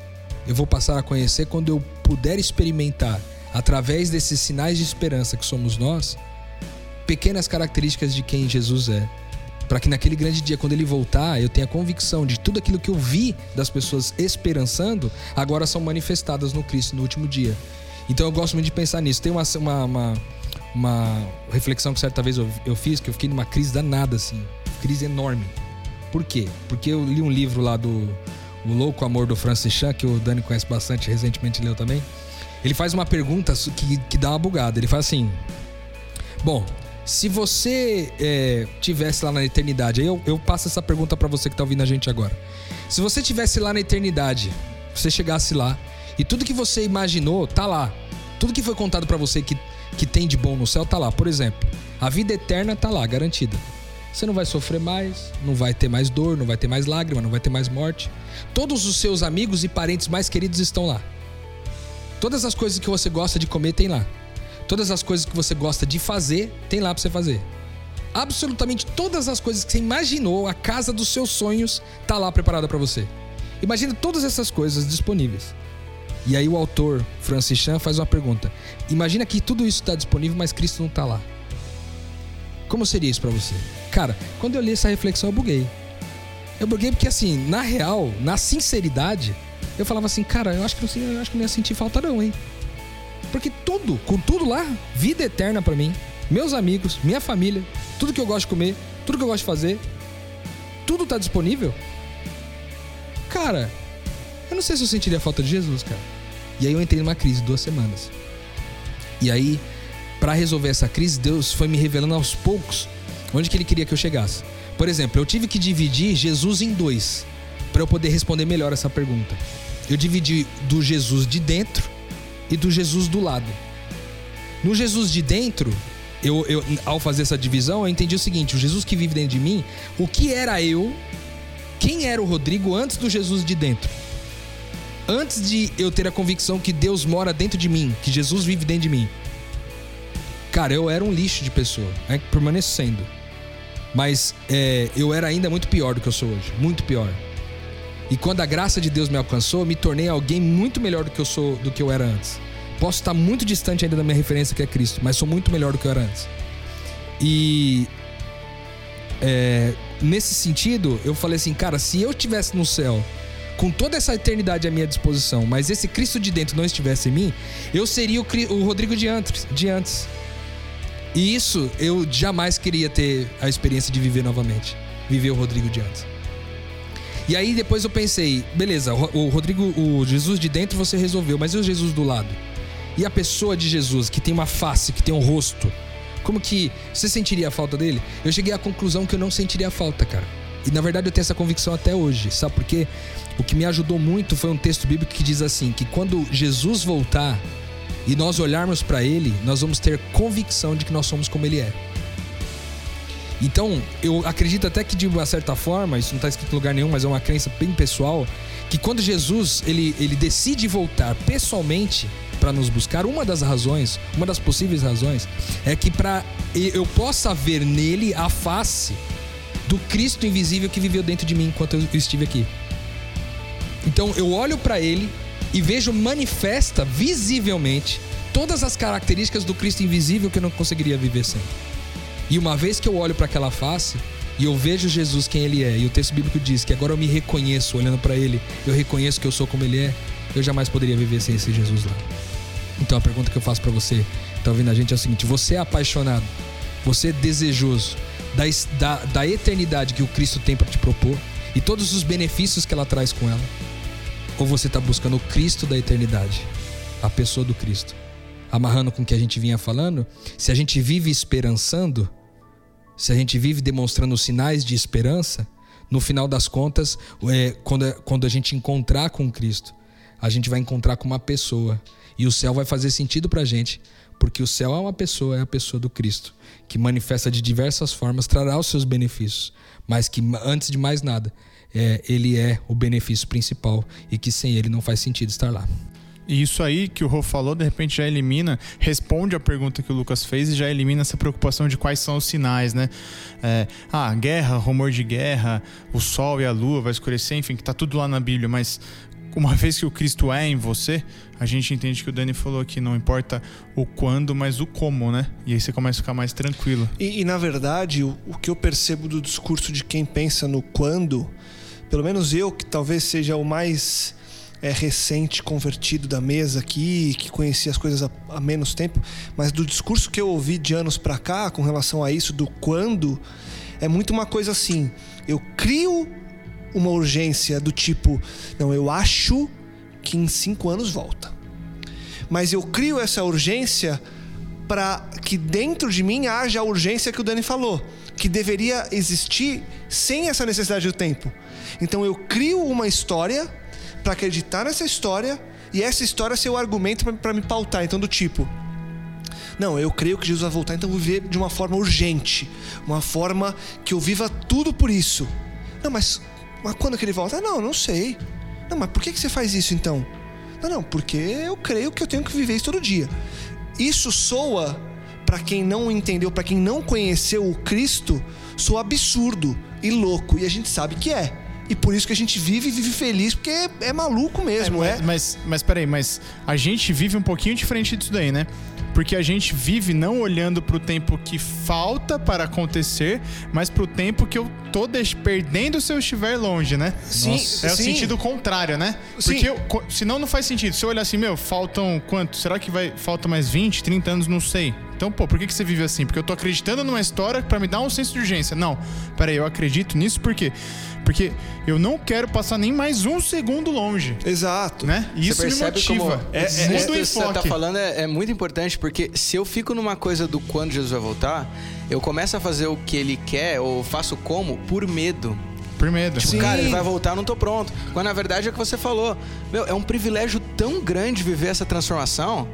Eu vou passar a conhecer quando eu puder experimentar através desses sinais de esperança que somos nós, pequenas características de quem Jesus é. Para que naquele grande dia, quando ele voltar, eu tenha convicção de tudo aquilo que eu vi das pessoas esperançando, agora são manifestadas no Cristo no último dia. Então eu gosto muito de pensar nisso. Tem uma, uma, uma, uma reflexão que certa vez eu, eu fiz, que eu fiquei numa crise danada, assim. Crise enorme. Por quê? Porque eu li um livro lá do O Louco Amor do Francis Chan, que o Dani conhece bastante, recentemente leu também. Ele faz uma pergunta que, que dá uma bugada. Ele faz assim: Bom, se você é, tivesse lá na eternidade, aí eu, eu passo essa pergunta para você que tá ouvindo a gente agora. Se você tivesse lá na eternidade, você chegasse lá e tudo que você imaginou tá lá. Tudo que foi contado para você que, que tem de bom no céu tá lá. Por exemplo, a vida eterna tá lá, garantida. Você não vai sofrer mais, não vai ter mais dor, não vai ter mais lágrima, não vai ter mais morte. Todos os seus amigos e parentes mais queridos estão lá. Todas as coisas que você gosta de comer tem lá. Todas as coisas que você gosta de fazer tem lá para você fazer. Absolutamente todas as coisas que você imaginou, a casa dos seus sonhos tá lá preparada para você. Imagina todas essas coisas disponíveis. E aí o autor Francis Chan faz uma pergunta: Imagina que tudo isso está disponível, mas Cristo não está lá. Como seria isso para você? Cara, quando eu li essa reflexão eu buguei. Eu buguei porque assim, na real, na sinceridade, eu falava assim, cara, eu acho que não, eu acho que não ia sentir falta não, hein? Porque tudo, com tudo lá, vida eterna para mim, meus amigos, minha família, tudo que eu gosto de comer, tudo que eu gosto de fazer, tudo tá disponível. Cara, eu não sei se eu sentiria falta de Jesus, cara. E aí eu entrei numa crise duas semanas. E aí, para resolver essa crise, Deus foi me revelando aos poucos onde que ele queria que eu chegasse. Por exemplo, eu tive que dividir Jesus em dois para eu poder responder melhor essa pergunta eu dividi do Jesus de dentro e do Jesus do lado. No Jesus de dentro, eu, eu, ao fazer essa divisão, eu entendi o seguinte: o Jesus que vive dentro de mim, o que era eu, quem era o Rodrigo antes do Jesus de dentro? Antes de eu ter a convicção que Deus mora dentro de mim, que Jesus vive dentro de mim. Cara, eu era um lixo de pessoa, né, permanecendo. Mas é, eu era ainda muito pior do que eu sou hoje. Muito pior. E quando a graça de Deus me alcançou, me tornei alguém muito melhor do que eu sou, do que eu era antes. Posso estar muito distante ainda da minha referência que é Cristo, mas sou muito melhor do que eu era antes. E é, nesse sentido, eu falei assim, cara, se eu estivesse no céu com toda essa eternidade à minha disposição, mas esse Cristo de dentro não estivesse em mim, eu seria o, o Rodrigo de antes, de antes. E isso eu jamais queria ter a experiência de viver novamente. Viver o Rodrigo de antes. E aí depois eu pensei, beleza, o Rodrigo, o Jesus de dentro você resolveu, mas e o Jesus do lado? E a pessoa de Jesus, que tem uma face, que tem um rosto, como que você sentiria a falta dele? Eu cheguei à conclusão que eu não sentiria a falta, cara. E na verdade eu tenho essa convicção até hoje, sabe por quê? O que me ajudou muito foi um texto bíblico que diz assim: que quando Jesus voltar e nós olharmos para ele, nós vamos ter convicção de que nós somos como ele é. Então, eu acredito até que de uma certa forma, isso não está escrito em lugar nenhum, mas é uma crença bem pessoal, que quando Jesus ele, ele decide voltar pessoalmente para nos buscar, uma das razões, uma das possíveis razões, é que para eu possa ver nele a face do Cristo invisível que viveu dentro de mim enquanto eu estive aqui. Então eu olho para ele e vejo manifesta visivelmente todas as características do Cristo invisível que eu não conseguiria viver sem. E uma vez que eu olho para aquela face e eu vejo Jesus quem ele é, e o texto bíblico diz que agora eu me reconheço olhando para ele, eu reconheço que eu sou como ele é, eu jamais poderia viver sem esse Jesus lá. Então a pergunta que eu faço para você, tá ouvindo a gente é o seguinte: você é apaixonado, você é desejoso da, da, da eternidade que o Cristo tem para te propor e todos os benefícios que ela traz com ela? Ou você está buscando o Cristo da eternidade, a pessoa do Cristo? amarrando com o que a gente vinha falando, se a gente vive esperançando, se a gente vive demonstrando sinais de esperança, no final das contas, é, quando, quando a gente encontrar com Cristo, a gente vai encontrar com uma pessoa. E o céu vai fazer sentido pra gente, porque o céu é uma pessoa, é a pessoa do Cristo, que manifesta de diversas formas, trará os seus benefícios, mas que antes de mais nada, é, ele é o benefício principal e que sem ele não faz sentido estar lá. E isso aí que o Rô falou, de repente já elimina, responde a pergunta que o Lucas fez e já elimina essa preocupação de quais são os sinais, né? É, ah, guerra, rumor de guerra, o sol e a lua vai escurecer, enfim, que tá tudo lá na Bíblia, mas uma vez que o Cristo é em você, a gente entende que o Dani falou aqui, não importa o quando, mas o como, né? E aí você começa a ficar mais tranquilo. E, e na verdade, o, o que eu percebo do discurso de quem pensa no quando, pelo menos eu, que talvez seja o mais é, recente convertido da mesa aqui, que conhecia as coisas há, menos tempo, mas do discurso que eu ouvi de anos para cá com relação a isso, do quando, é muito uma coisa assim: eu crio uma urgência do tipo, não, eu acho que em cinco anos volta. Mas eu crio essa urgência para que dentro de mim haja a urgência que o Dani falou, que deveria existir sem essa necessidade do tempo. Então eu crio uma história para acreditar nessa história e essa história ser o argumento para me pautar. Então, do tipo, não, eu creio que Jesus vai voltar, então eu vou viver de uma forma urgente, uma forma que eu viva tudo por isso. Não, mas, mas quando que ele volta? Não, não sei. Não, mas por que, que você faz isso então? Não, não, porque eu creio que eu tenho que viver isso todo dia. Isso soa, para quem não entendeu, para quem não conheceu o Cristo, soa absurdo e louco, e a gente sabe que é. E por isso que a gente vive e vive feliz, porque é, é maluco mesmo, é, é. Mas, mas peraí, mas a gente vive um pouquinho diferente disso daí, né? Porque a gente vive não olhando pro tempo que falta para acontecer, mas pro tempo que eu tô perdendo se eu estiver longe, né? Sim, Nossa. É sim. o sentido contrário, né? Porque eu, senão não faz sentido. Se eu olhar assim, meu, faltam quanto? Será que vai falta mais 20, 30 anos? Não sei. Então, pô, por que, que você vive assim? Porque eu tô acreditando numa história para me dar um senso de urgência. Não, peraí, eu acredito nisso porque porque eu não quero passar nem mais um segundo longe. Exato. Né? E isso me motiva. Como é, é, isso que você tá falando é, é muito importante, porque se eu fico numa coisa do quando Jesus vai voltar, eu começo a fazer o que ele quer, ou faço como, por medo. Por medo. Tipo, Sim. cara, ele vai voltar, eu não tô pronto. Quando na verdade é o que você falou. Meu, é um privilégio tão grande viver essa transformação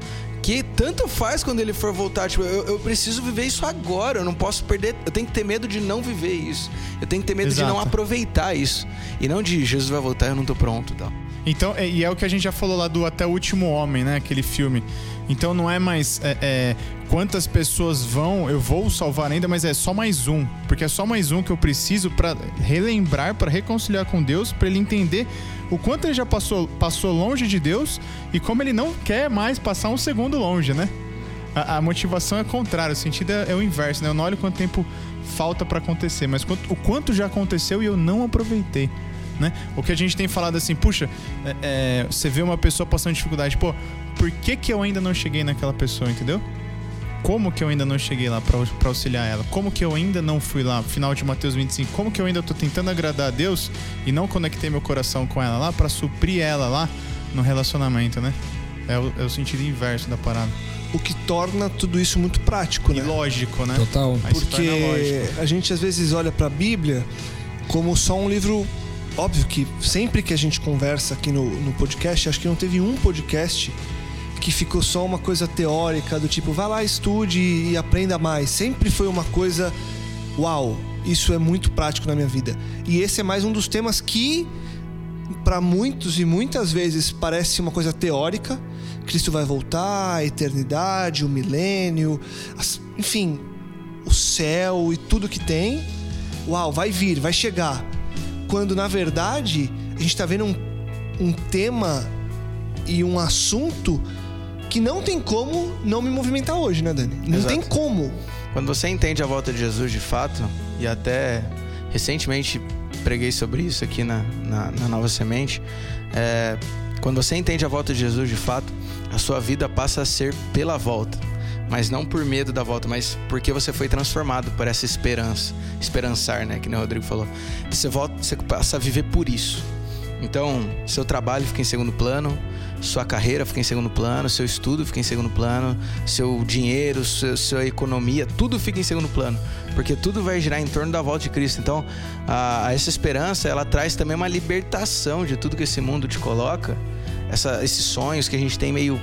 que tanto faz quando ele for voltar. Tipo, eu, eu, preciso viver isso agora. Eu não posso perder. Eu tenho que ter medo de não viver isso. Eu tenho que ter medo Exato. de não aproveitar isso. E não de Jesus vai voltar, eu não tô pronto tal. Então, é, e é o que a gente já falou lá do Até o Último Homem, né? Aquele filme. Então não é mais é, é, quantas pessoas vão, eu vou salvar ainda, mas é só mais um. Porque é só mais um que eu preciso para relembrar, para reconciliar com Deus, para ele entender o quanto ele já passou, passou longe de Deus e como ele não quer mais passar um segundo longe, né? A, a motivação é contrária, o sentido é, é, o inverso, né? Eu não olho quanto tempo falta para acontecer, mas quanto, o quanto já aconteceu e eu não aproveitei. Né? O que a gente tem falado assim, puxa, é, é, você vê uma pessoa passando dificuldade, pô, por que, que eu ainda não cheguei naquela pessoa, entendeu? Como que eu ainda não cheguei lá para auxiliar ela? Como que eu ainda não fui lá? Final de Mateus 25. Como que eu ainda tô tentando agradar a Deus e não conectei meu coração com ela lá para suprir ela lá no relacionamento, né? É o, é o, sentido inverso da parada. O que torna tudo isso muito prático, né? E lógico, né? Total. Aí Porque a gente às vezes olha para a Bíblia como só um livro. Óbvio que sempre que a gente conversa aqui no, no podcast, acho que não teve um podcast que ficou só uma coisa teórica do tipo, vai lá, estude e aprenda mais. Sempre foi uma coisa, uau, isso é muito prático na minha vida. E esse é mais um dos temas que, para muitos e muitas vezes, parece uma coisa teórica. Cristo vai voltar, a eternidade, o milênio, enfim, o céu e tudo que tem. Uau, vai vir, vai chegar. Quando na verdade a gente está vendo um, um tema e um assunto que não tem como não me movimentar hoje, né, Dani? Não Exato. tem como. Quando você entende a volta de Jesus de fato, e até recentemente preguei sobre isso aqui na, na, na Nova Semente, é, quando você entende a volta de Jesus de fato, a sua vida passa a ser pela volta. Mas não por medo da volta, mas porque você foi transformado por essa esperança. Esperançar, né? Que o Rodrigo falou. Você, volta, você passa a viver por isso. Então, seu trabalho fica em segundo plano, sua carreira fica em segundo plano, seu estudo fica em segundo plano, seu dinheiro, sua, sua economia, tudo fica em segundo plano, porque tudo vai girar em torno da volta de Cristo. Então, a, essa esperança, ela traz também uma libertação de tudo que esse mundo te coloca, essa, esses sonhos que a gente tem meio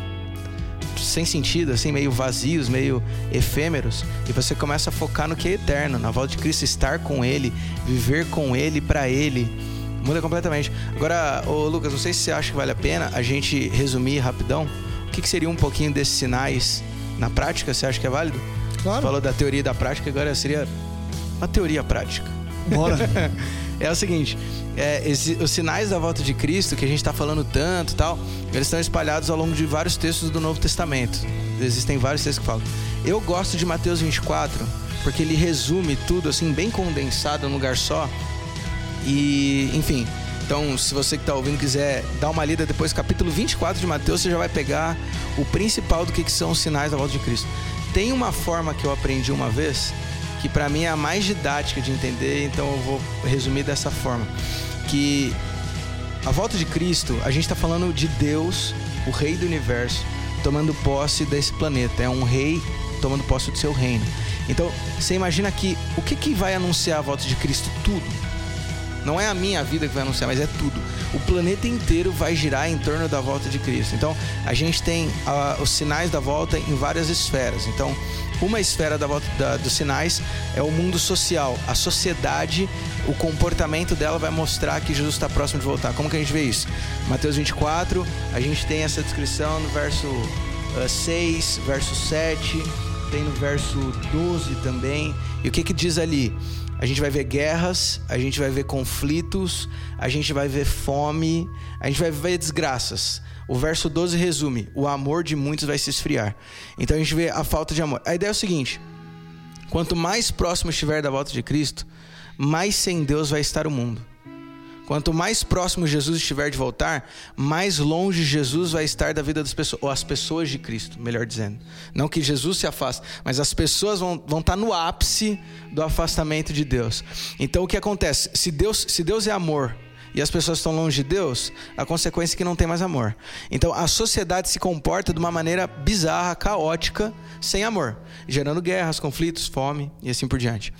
sem sentido, assim, meio vazios, meio efêmeros, e você começa a focar no que é eterno, na volta de Cristo, estar com Ele, viver com Ele, para Ele Muda completamente. Agora, ô Lucas, não sei se você acha que vale a pena a gente resumir rapidão. O que, que seria um pouquinho desses sinais na prática? Você acha que é válido? Claro. Falou da teoria e da prática, agora seria uma teoria prática. Bora. é o seguinte, é, esse, os sinais da volta de Cristo, que a gente está falando tanto tal, eles estão espalhados ao longo de vários textos do Novo Testamento. Existem vários textos que falam. Eu gosto de Mateus 24, porque ele resume tudo assim, bem condensado num lugar só. E, enfim, então se você que está ouvindo quiser dar uma lida depois, capítulo 24 de Mateus, você já vai pegar o principal do que, que são os sinais da volta de Cristo. Tem uma forma que eu aprendi uma vez, que para mim é a mais didática de entender, então eu vou resumir dessa forma. Que a volta de Cristo, a gente está falando de Deus, o Rei do Universo, tomando posse desse planeta. É um rei tomando posse do seu reino. Então, você imagina que o que, que vai anunciar a volta de Cristo? Tudo não é a minha vida que vai anunciar, mas é tudo. O planeta inteiro vai girar em torno da volta de Cristo. Então, a gente tem uh, os sinais da volta em várias esferas. Então, uma esfera da volta da, dos sinais é o mundo social. A sociedade, o comportamento dela vai mostrar que Jesus está próximo de voltar. Como que a gente vê isso? Mateus 24, a gente tem essa descrição no verso uh, 6, verso 7, tem no verso 12 também. E o que que diz ali? A gente vai ver guerras, a gente vai ver conflitos, a gente vai ver fome, a gente vai ver desgraças. O verso 12 resume: o amor de muitos vai se esfriar. Então a gente vê a falta de amor. A ideia é o seguinte: quanto mais próximo estiver da volta de Cristo, mais sem Deus vai estar o mundo. Quanto mais próximo Jesus estiver de voltar, mais longe Jesus vai estar da vida das pessoas, ou as pessoas de Cristo, melhor dizendo. Não que Jesus se afaste, mas as pessoas vão, vão estar no ápice do afastamento de Deus. Então o que acontece? Se Deus, se Deus é amor e as pessoas estão longe de Deus, a consequência é que não tem mais amor. Então a sociedade se comporta de uma maneira bizarra, caótica, sem amor, gerando guerras, conflitos, fome e assim por diante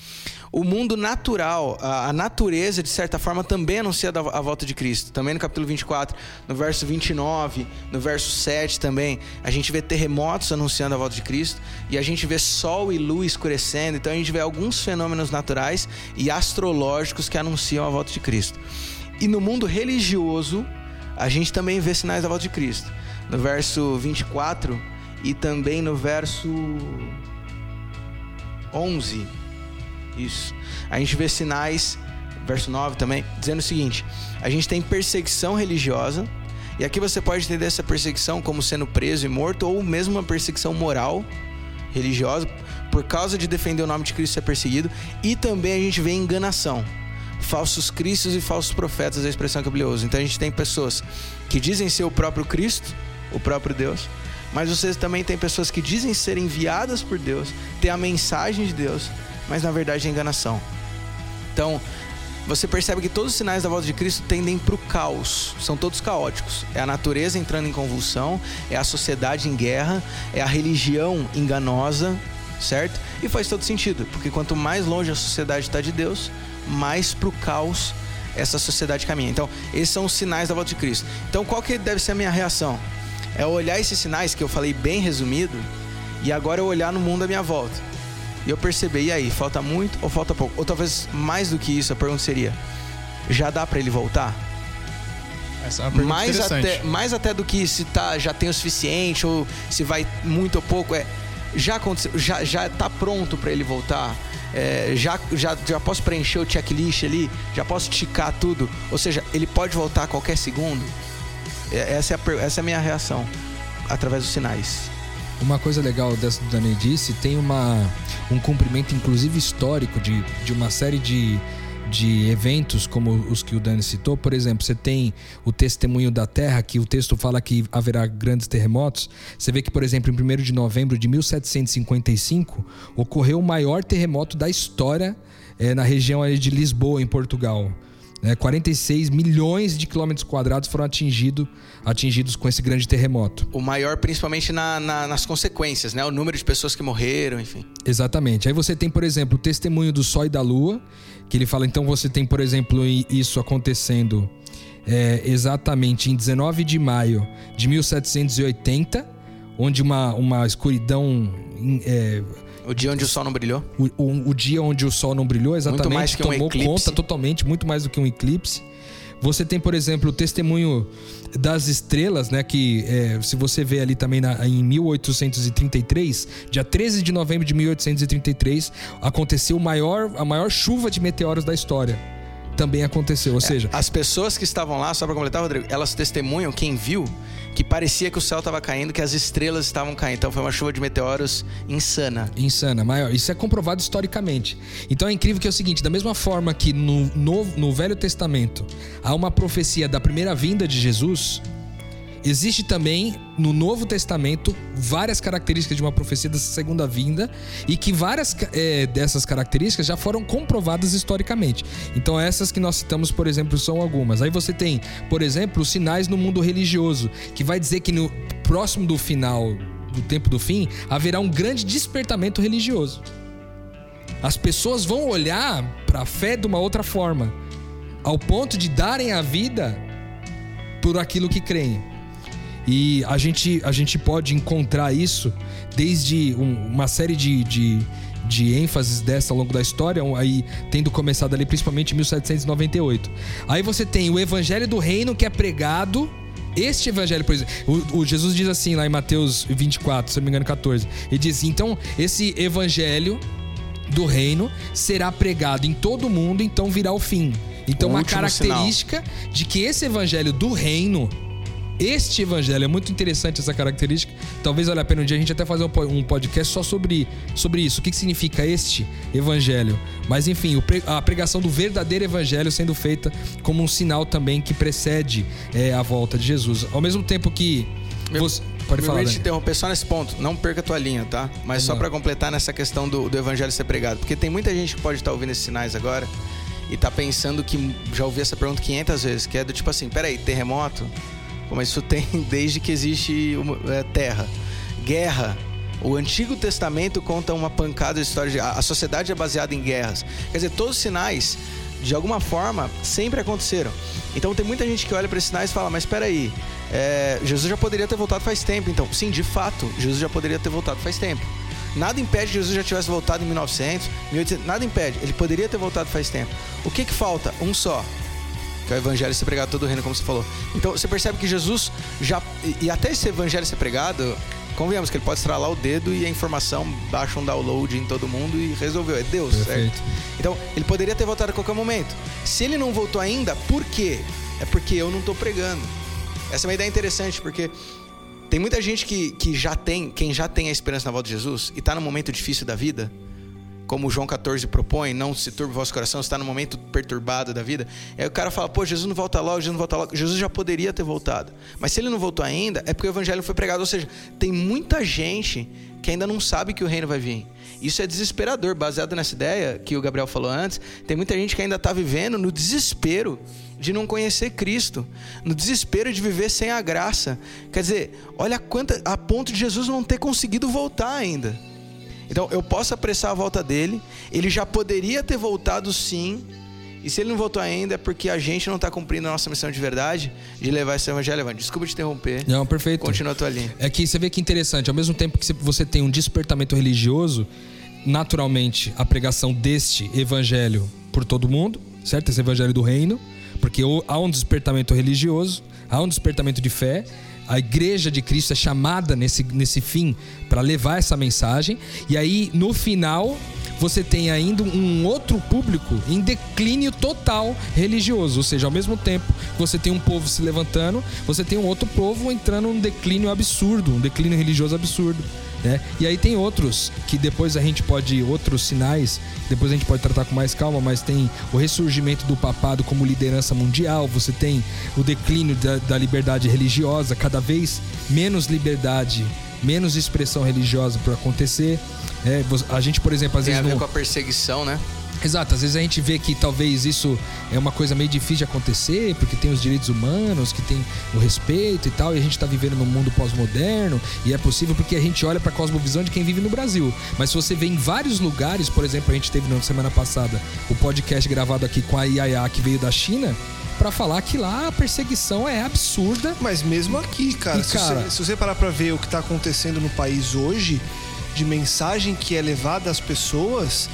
o mundo natural, a, natureza, de certa forma, também anuncia a volta de Cristo. Também no capítulo 24, no verso 29, no verso 7 também, a gente vê terremotos anunciando a volta de Cristo e a gente vê sol e lua escurecendo. Então a gente vê alguns fenômenos naturais e astrológicos que anunciam a volta de Cristo. E no mundo religioso, a gente também vê sinais da volta de Cristo. No verso 24 e também no verso 11 isso. A gente vê sinais, verso 9 também, dizendo o seguinte: a gente tem perseguição religiosa, e aqui você pode entender essa perseguição como sendo preso e morto, ou mesmo uma perseguição moral, religiosa, por causa de defender o nome de Cristo ser perseguido, e também a gente vê enganação. Falsos cristos e falsos profetas, a expressão que eu uso. Então a gente tem pessoas que dizem ser o próprio Cristo, o próprio Deus, mas você também tem pessoas que dizem ser enviadas por Deus, ter a mensagem de Deus, mas na verdade é enganação. Então, você percebe que todos os sinais da volta de Cristo tendem para o caos, são todos caóticos. É a natureza entrando em convulsão, é a sociedade em guerra, é a religião enganosa, certo? E faz todo sentido, porque quanto mais longe a sociedade está de Deus, mais para o caos essa sociedade caminha. Então, esses são os sinais da volta de Cristo. Então, qual que deve ser a minha reação? É olhar esses sinais que eu falei bem resumido e agora eu olhar no mundo à minha volta e eu percebi, e aí, falta muito ou falta pouco? Ou talvez mais do que isso, a pergunta seria: já dá para ele voltar? Essa é uma mais até, mais até do que se tá, já tem o suficiente ou se vai muito ou pouco, é já aconteceu, já, já tá pronto para ele voltar? É, já, já, já posso preencher o checklist ali? Já posso ticar tudo? Ou seja, ele pode voltar a qualquer segundo? É, essa é a, essa é a minha reação através dos sinais. Uma coisa legal dessa do Dani disse, tem uma, um cumprimento, inclusive histórico, de, de uma série de, de eventos como os que o Dani citou. Por exemplo, você tem o testemunho da Terra, que o texto fala que haverá grandes terremotos. Você vê que, por exemplo, em 1 de novembro de 1755, ocorreu o maior terremoto da história é, na região de Lisboa, em Portugal. Né? 46 milhões de quilômetros quadrados foram atingido, atingidos com esse grande terremoto. O maior, principalmente na- na- nas consequências, né? O número de pessoas que morreram, enfim. Exatamente. Aí você tem, por exemplo, o testemunho do Sol e da Lua, que ele fala, então você tem, por exemplo, isso acontecendo é, exatamente em 19 de maio de 1780, onde uma, uma escuridão. é, O dia onde o sol não brilhou. o, o- o dia onde o Sol não brilhou, exatamente, mais que um tomou eclipse. conta totalmente, muito mais do que um eclipse. Você tem, por exemplo, o testemunho das estrelas, né? Que é, se você vê ali também na- em 1833, dia 13 de novembro de 1833, aconteceu maior, a maior chuva de meteoros da história. Também aconteceu, ou seja, As pessoas que estavam lá, só pra completar, Rodrigo, elas testemunham, quem viu, que parecia que o céu estava caindo, que as estrelas estavam caindo. Então foi uma chuva de meteoros insana. Insana, maior. Isso é comprovado historicamente. Então é incrível que é o seguinte: da mesma forma que no, no, no Velho Testamento há uma profecia da primeira vinda de Jesus, existe também no Novo Testamento várias características de uma profecia dessa segunda vinda e que várias eh, dessas características já foram comprovadas historicamente. Então essas que nós citamos, por exemplo, são algumas. Aí você tem, por exemplo, os sinais no mundo religioso, que vai dizer que no próximo do final do tempo do fim haverá um grande despertamento religioso. As pessoas vão olhar para a fé de uma outra forma, ao ponto de darem a vida por aquilo que creem. E a gente, a gente pode encontrar isso desde um- uma série de, de, de ênfases dessa ao longo da história, aí tendo começado ali principalmente em 1798. Aí você tem o evangelho do reino que é pregado. Este evangelho, por exemplo, o, o Jesus diz assim lá em Mateus 24, se não me engano, 14. Ele diz: então, esse evangelho do reino será pregado em todo o mundo, então virá o fim. Então, O uma característica de que esse evangelho do reino, este evangelho, é muito interessante essa característica. Talvez valha a pena um dia a gente até fazer um po- podcast só sobre, sobre isso. O que significa este evangelho? Mas enfim, a pregação do verdadeiro evangelho sendo feita como um sinal também que precede é, a volta de Jesus. Ao mesmo tempo que. Meu- Você, pode falar, permite te interromper só nesse ponto. Não perca a tua linha, tá? Mas só pra completar nessa questão do, do evangelho ser pregado. Porque tem muita gente que pode estar ouvindo esses sinais agora e tá pensando que já ouvi essa pergunta 500 vezes, que é do tipo assim, peraí, terremoto? Mas isso tem desde que existe é, terra. Guerra. O Antigo Testamento conta uma pancada de história. De, a, sociedade é baseada em guerras. Quer dizer, todos os sinais, de alguma forma, sempre aconteceram. Então tem muita gente que olha para esses sinais e fala, mas peraí, é, Jesus já poderia ter voltado faz tempo. Então, sim, de fato, Jesus já poderia ter voltado faz tempo. Nada impede que Jesus já tivesse voltado em 1900, 1800, nada impede. Ele poderia ter voltado faz tempo. O que que falta? Um só. Que é o evangelho ser pregado todo o reino, como você falou. Então você percebe que Jesus já. E, até esse evangelho ser pregado, convenhamos que ele pode estralar o dedo e a informação baixa um download em todo mundo e resolveu. É Deus, Perfeito. certo? Então ele poderia ter voltado a qualquer momento. Se ele não voltou ainda, por quê? É porque eu não tô pregando. Essa é uma ideia interessante, porque tem muita gente que, que já tem, quem já tem a esperança na volta de Jesus e tá num momento difícil da vida, como João 14 propõe, não se turbe o vosso coração, está no momento perturbado da vida. Aí o cara fala, pô, Jesus não volta logo, Jesus não volta logo. Jesus já poderia ter voltado. Mas se ele não voltou ainda, é porque o evangelho foi pregado. Ou seja, tem muita gente que ainda não sabe que o reino vai vir. Isso é desesperador, baseado nessa ideia que o Gabriel falou antes. Tem muita gente que ainda está vivendo no desespero de não conhecer Cristo, no desespero de viver sem a graça. Quer dizer, olha quanta a ponto de Jesus não ter conseguido voltar ainda. Então eu posso apressar a volta dele. Ele já poderia ter voltado sim. E se ele não voltou ainda é porque a gente não está cumprindo a nossa missão de verdade de levar esse evangelho levante. Desculpa te interromper. Não, perfeito. Continua a tua linha. É que você vê que interessante, ao mesmo tempo que você tem um despertamento religioso, naturalmente a pregação deste evangelho por todo mundo, certo? Esse evangelho do reino, porque há um despertamento religioso, há um despertamento de fé. A igreja de Cristo é chamada nesse, nesse fim para levar essa mensagem. E aí, no final, você tem ainda um outro público em declínio total religioso. Ou seja, ao mesmo tempo você tem um povo se levantando, você tem um outro povo entrando num declínio absurdo, um declínio religioso absurdo. Né? E aí tem outros que depois a gente pode, outros sinais, depois a gente pode tratar com mais calma, mas tem o ressurgimento do papado como liderança mundial, você tem o declínio da, da liberdade religiosa, cada vez menos liberdade, menos expressão religiosa para acontecer. É, a gente, por exemplo, às Tem a vezes ver não... com a perseguição, né? Exato, às vezes a gente vê que talvez isso é uma coisa meio difícil de acontecer, porque tem os direitos humanos, que tem o respeito e tal, e a gente tá vivendo num mundo pós-moderno, e é possível porque a gente olha pra cosmovisão de quem vive no Brasil. Mas se você vê em vários lugares, por exemplo, a gente teve na semana passada o podcast gravado aqui com a Yaya, que veio da China, pra falar que lá a perseguição é absurda. Mas mesmo aqui, cara, E, se, cara- você, se você parar pra ver o que tá acontecendo no país hoje, de mensagem que é levada às pessoas,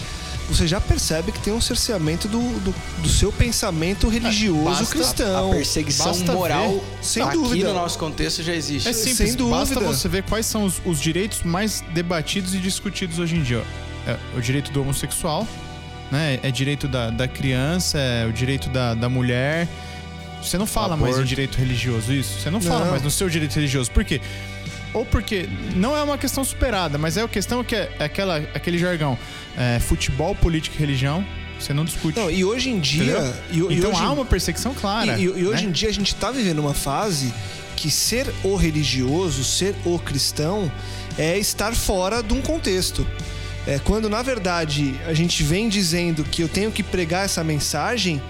você já percebe que tem um cerceamento do, do, do seu pensamento religioso basta- cristão. A perseguição basta moral ver. Sem aqui dúvida. no nosso contexto já existe. É simples, Sem dúvida. basta você ver quais são os, os direitos mais debatidos e discutidos hoje em dia. É o direito do homossexual, né? É direito da, da criança, é o direito da, da mulher. Você não fala mais em Aborto. direito religioso isso. Você não fala Não. mais no seu direito religioso. Por quê? Ou porque não é uma questão superada, mas é a questão que é, aquela, aquele jargão. É, futebol, política e religião, você não discute. Não, e hoje em dia. E, então hoje, há uma perseguição clara. E, e- hoje né? em dia a gente tá vivendo uma fase que ser o religioso, ser o cristão, é estar fora de um contexto. É, quando na verdade a gente vem dizendo que eu tenho que pregar essa mensagem,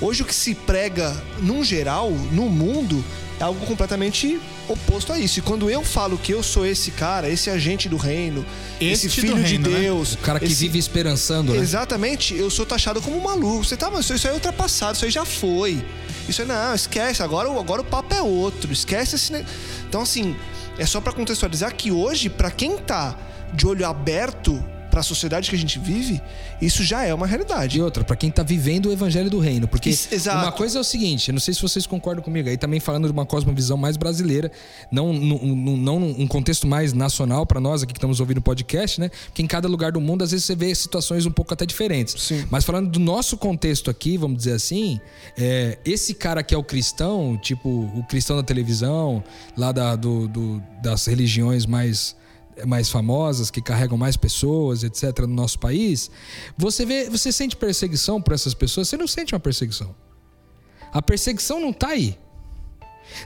hoje o que se prega num geral, no mundo, é algo completamente oposto a isso. E quando eu falo que eu sou esse cara, esse agente do reino, esse Este do filho reino, de né? Deus, O cara que esse- vive esperançando, né? Exatamente, eu sou taxado como um maluco. Você tá, mas isso aí é ultrapassado, isso aí já foi. Isso aí não, esquece, agora, o- agora o papo é outro, esquece esse. ne- Então, assim, é só pra contextualizar que hoje, pra quem tá de olho aberto pra sociedade que a gente vive, isso já é uma realidade. E outra, pra quem tá vivendo o evangelho do reino. Porque exato. uma coisa é o seguinte, eu não sei se vocês concordam comigo, aí também falando de uma cosmovisão mais brasileira, não, não, não, um contexto mais nacional pra nós aqui que estamos ouvindo o podcast, né? Porque em cada lugar do mundo, às vezes você vê situações um pouco até diferentes. Sim. Mas falando do nosso contexto aqui, vamos dizer assim, é, esse cara que é o cristão, tipo o cristão da televisão, lá da, do, do- das religiões mais mais famosas, que carregam mais pessoas, etc, no nosso país, você vê, você sente perseguição por essas pessoas? Você não sente uma perseguição. A perseguição não tá aí.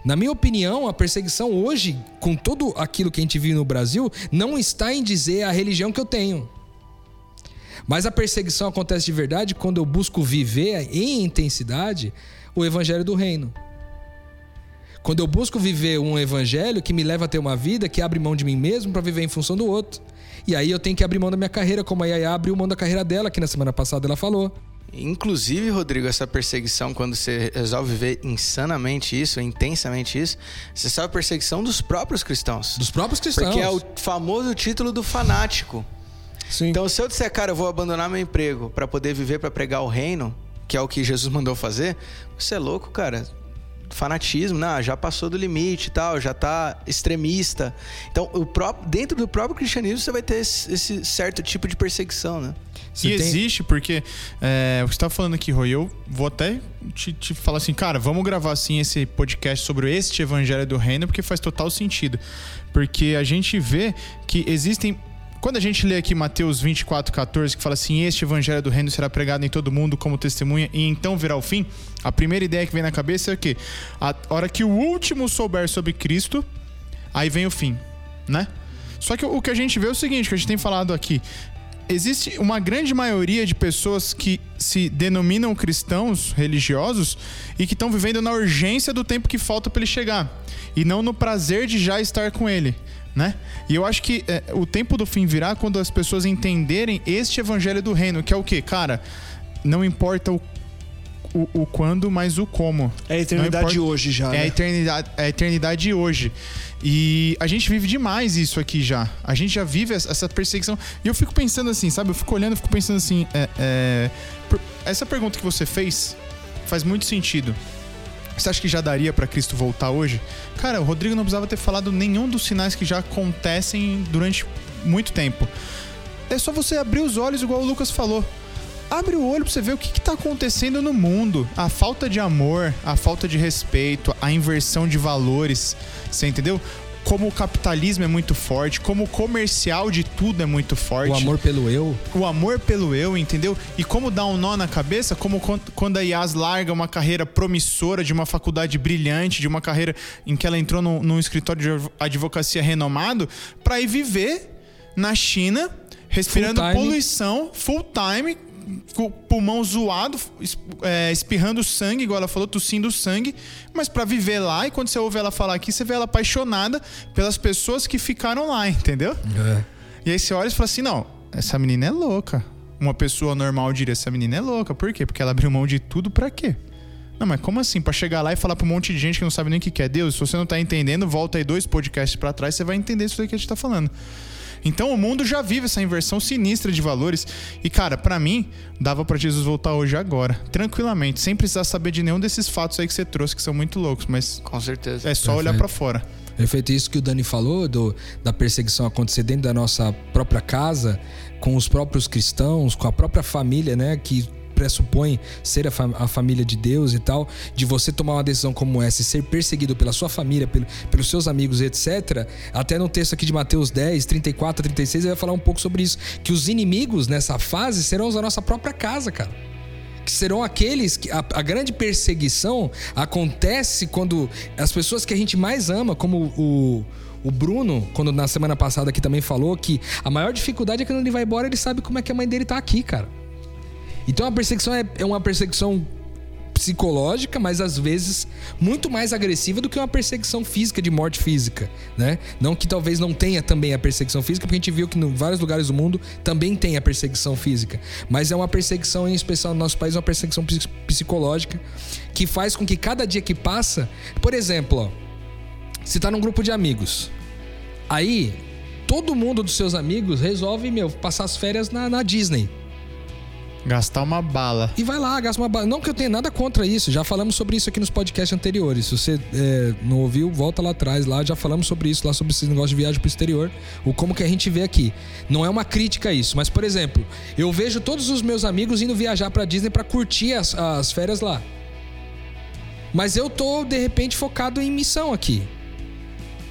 Na minha opinião, a perseguição hoje, com tudo aquilo que a gente vive no Brasil, não está em dizer a religião que eu tenho. Mas a perseguição acontece de verdade quando eu busco viver em intensidade o evangelho do reino. Quando eu busco viver um evangelho que me leva a ter uma vida que abre mão de mim mesmo para viver em função do outro. E aí eu tenho que abrir mão da minha carreira, como a Yaya abriu mão da carreira dela, que na semana passada ela falou. Inclusive, Rodrigo, essa perseguição, quando você resolve viver insanamente isso, intensamente isso, você sabe a perseguição dos próprios cristãos. Dos próprios cristãos. Porque é o famoso título do fanático. Sim. Então, se eu disser, cara, eu vou abandonar meu emprego para poder viver para pregar o reino, que é o que Jesus mandou fazer, você é louco, cara. Fanatismo, não, já passou do limite e tal, já tá extremista. Então, o próprio, dentro do próprio cristianismo, você vai ter esse, esse certo tipo de perseguição, né? Você e tem- existe porque é, o que você tá falando aqui, Roy, eu vou até te, te falar assim, cara, vamos gravar assim esse podcast sobre este evangelho do reino, porque faz total sentido. Porque a gente vê que existem. Quando a gente lê aqui Mateus 24, 14, que fala assim: Este evangelho do reino será pregado em todo mundo como testemunha, e então virá o fim. A primeira ideia que vem na cabeça é o quê? A hora que o último souber sobre Cristo, aí vem o fim, né? Só que o que a gente vê é o seguinte, que a gente tem falado aqui. Existe uma grande maioria de pessoas que se denominam cristãos religiosos e que estão vivendo na urgência do tempo que falta para ele chegar e não no prazer de já estar com ele, né? E eu acho que é, o tempo do fim virá quando as pessoas entenderem este evangelho do reino, que é o quê? Cara, não importa o, o, o quando, mas o como. É a eternidade importa- hoje já. É a né? eternidade, é a eternidade de hoje. E a gente vive demais isso aqui já. A gente já vive essa perseguição. E eu fico pensando assim, sabe? Eu fico olhando, eu fico pensando assim. é, é, essa pergunta que você fez faz muito sentido. Você acha que já daria pra Cristo voltar hoje? Cara, o Rodrigo não precisava ter falado nenhum dos sinais que já acontecem durante muito tempo. É só você abrir os olhos, igual o Lucas falou. Abre o olho pra você ver o que, que tá acontecendo no mundo. A falta de amor, a falta de respeito, a inversão de valores. Você entendeu? Como o capitalismo é muito forte, como o comercial de tudo é muito forte O amor pelo eu. o amor pelo eu, entendeu? E como dá um nó na cabeça, como quan- quando a Yas larga uma carreira promissora de uma faculdade brilhante, de uma carreira em que ela entrou num, num escritório de adv- advocacia renomado, pra ir viver na China, respirando Full poluição full time, com o pulmão zoado, é, espirrando sangue, igual ela falou, tossindo sangue, mas pra viver lá, e quando você ouve ela falar aqui, você vê ela apaixonada pelas pessoas que ficaram lá, entendeu? É. E aí você olha e fala assim: não, essa menina é louca. Uma pessoa normal diria: essa menina é louca. Por quê? Porque ela abriu mão de tudo pra quê? Não, mas como assim? Pra chegar lá e falar pra um monte de gente que não sabe nem o que é Deus? Se você não tá entendendo, volta aí dois podcasts pra trás, você vai entender isso aí que a gente tá falando. Então o mundo já vive essa inversão sinistra de valores. E, cara, pra mim, dava pra Jesus voltar hoje agora. Tranquilamente, sem precisar saber de nenhum desses fatos aí que você trouxe, que são muito loucos. Mas Com certeza. é só olhar Perfeito. pra fora. É feito isso que o Dani falou, do, da perseguição acontecer dentro da nossa própria casa, com os próprios cristãos, com a própria família, né? Que pressupõe ser a, fa- a família de Deus e tal, de você tomar uma decisão como essa e ser perseguido pela sua família, pelo- pelos seus amigos, etc. Até no texto aqui de Mateus 10, 34 a 36, ele vai falar um pouco sobre isso. Que os inimigos nessa fase serão os da nossa própria casa, cara que serão aqueles que a, a grande perseguição acontece quando as pessoas que a gente mais ama, como o, o Bruno, quando na semana passada aqui também falou que a maior dificuldade é que quando ele vai embora ele sabe como é que a mãe dele tá aqui, cara. Então a perseguição é, é uma perseguição psicológica, mas às vezes muito mais agressiva do que uma perseguição física de morte física, né? Não que talvez não tenha também a perseguição física, porque a gente viu que em vários lugares do mundo também tem a perseguição física, mas é uma perseguição em especial no nosso país, uma perseguição psi- psicológica que faz com que cada dia que passa, por exemplo, ó, você tá num grupo de amigos, aí todo mundo dos seus amigos resolve, meu, passar as férias na- na Disney. Gastar uma bala. E vai lá, gasta uma bala. Não que eu tenha nada contra isso, já falamos sobre isso aqui nos podcasts anteriores. Se você é, não ouviu, volta lá atrás, lá já falamos sobre isso, lá sobre esse negócio de viagem pro exterior, o como que a gente vê aqui. Não é uma crítica a isso, mas por exemplo, eu vejo todos os meus amigos indo viajar pra Disney pra curtir as, as férias lá. Mas eu tô, de repente, focado em missão aqui.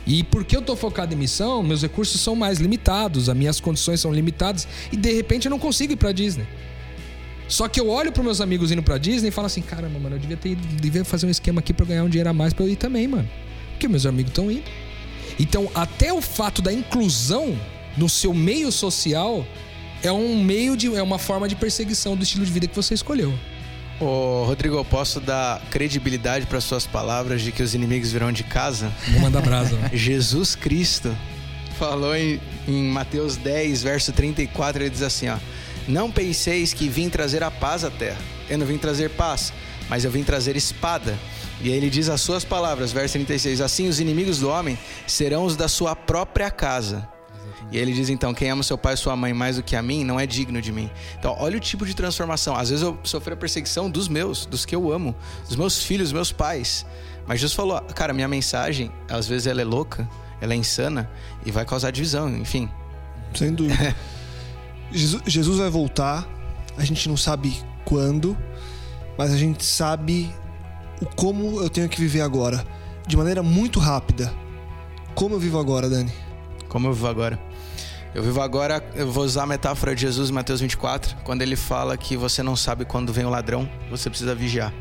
E porque eu tô focado em missão, meus recursos são mais limitados, as minhas condições são limitadas, e de repente eu não consigo ir pra Disney. Só que eu olho pros meus amigos indo pra Disney e falo assim: caramba, mano, eu devia, ter, devia fazer um esquema aqui pra eu ganhar um dinheiro a mais pra eu ir também, mano. Porque meus amigos estão indo. Então, até o fato da inclusão no seu meio social é um meio de. é uma forma de perseguição do estilo de vida que você escolheu. Ô, Rodrigo, eu posso dar credibilidade para suas palavras de que os inimigos virão de casa? Vou mandar brasa. Jesus Cristo falou em, em Mateus 10, verso 34, ele diz assim, ó: Não penseis que vim trazer a paz à terra. Eu não vim trazer paz, mas eu vim trazer espada. E aí ele diz as suas palavras, verso 36, assim os inimigos do homem serão os da sua própria casa. E ele diz então: quem ama seu pai e sua mãe mais do que a mim não é digno de mim. Então, olha o tipo de transformação. Às vezes eu sofri a perseguição dos meus, dos que eu amo, dos meus filhos, dos meus pais. Mas Jesus falou: cara, minha mensagem, às vezes ela é louca, ela é insana e vai causar divisão, enfim. Sem dúvida. Jesus, vai voltar, a gente não sabe quando, mas a gente sabe o como eu tenho que viver agora. De maneira muito rápida. Como eu vivo agora, Dani? Como eu vivo agora? Eu vivo agora, eu vou usar a metáfora de Jesus em Mateus 24, quando ele fala que você não sabe quando vem o ladrão, você precisa vigiar.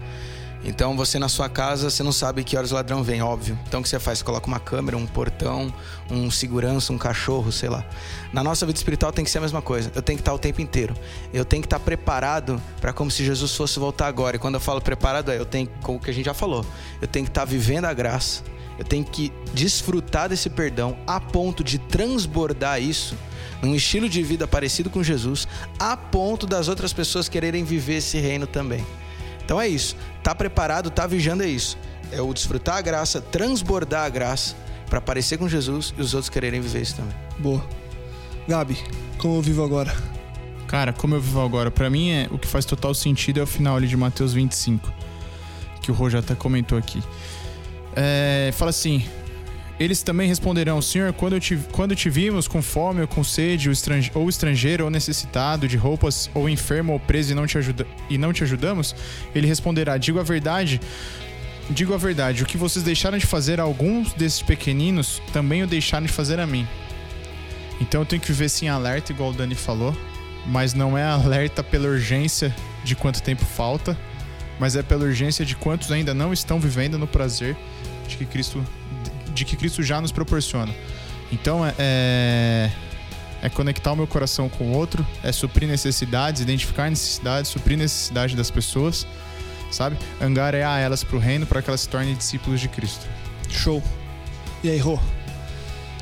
Então você na sua casa, você não sabe que horas o ladrão vem, óbvio. Então o que você faz? Você coloca uma câmera, um portão, um segurança, um cachorro, sei lá. Na nossa vida espiritual tem que ser a mesma coisa. Eu tenho que estar o tempo inteiro. Eu tenho que estar preparado para como se Jesus fosse voltar agora. E quando eu falo preparado, é eu tenho, como que a gente já falou, eu tenho que estar vivendo a graça. Eu tenho que desfrutar desse perdão a ponto de transbordar isso num estilo de vida parecido com Jesus, a ponto das outras pessoas quererem viver esse reino também. Então é isso. Tá preparado, tá vigiando é isso. É o desfrutar a graça, transbordar a graça para parecer com Jesus e os outros quererem viver isso também. Boa. Gabi, como eu vivo agora? Cara, como eu vivo agora, pra mim é o que faz total sentido é o final ali de Mateus 25, que o Rô já até comentou aqui. É, fala assim: Eles também responderão, Senhor, quando, te, quando te vimos com fome ou com sede, ou estrange- ou estrangeiro ou necessitado de roupas, ou enfermo ou preso e não te, ajuda, e não te ajudamos? Ele responderá: Digo a verdade. Digo a verdade, o que vocês deixaram de fazer a alguns desses pequeninos, também o deixaram de fazer a mim. Então eu tenho que viver sim alerta, igual o Dani falou, mas não é alerta pela urgência de quanto tempo falta, mas é pela urgência de quantos ainda não estão vivendo no prazer de que Cristo, de que Cristo já nos proporciona. Então é, é, é conectar o meu coração com o outro, é suprir necessidades, identificar necessidades, suprir necessidade das pessoas, sabe? Angariar elas para o reino para que elas se tornem discípulos de Cristo. Show. E aí, Rô?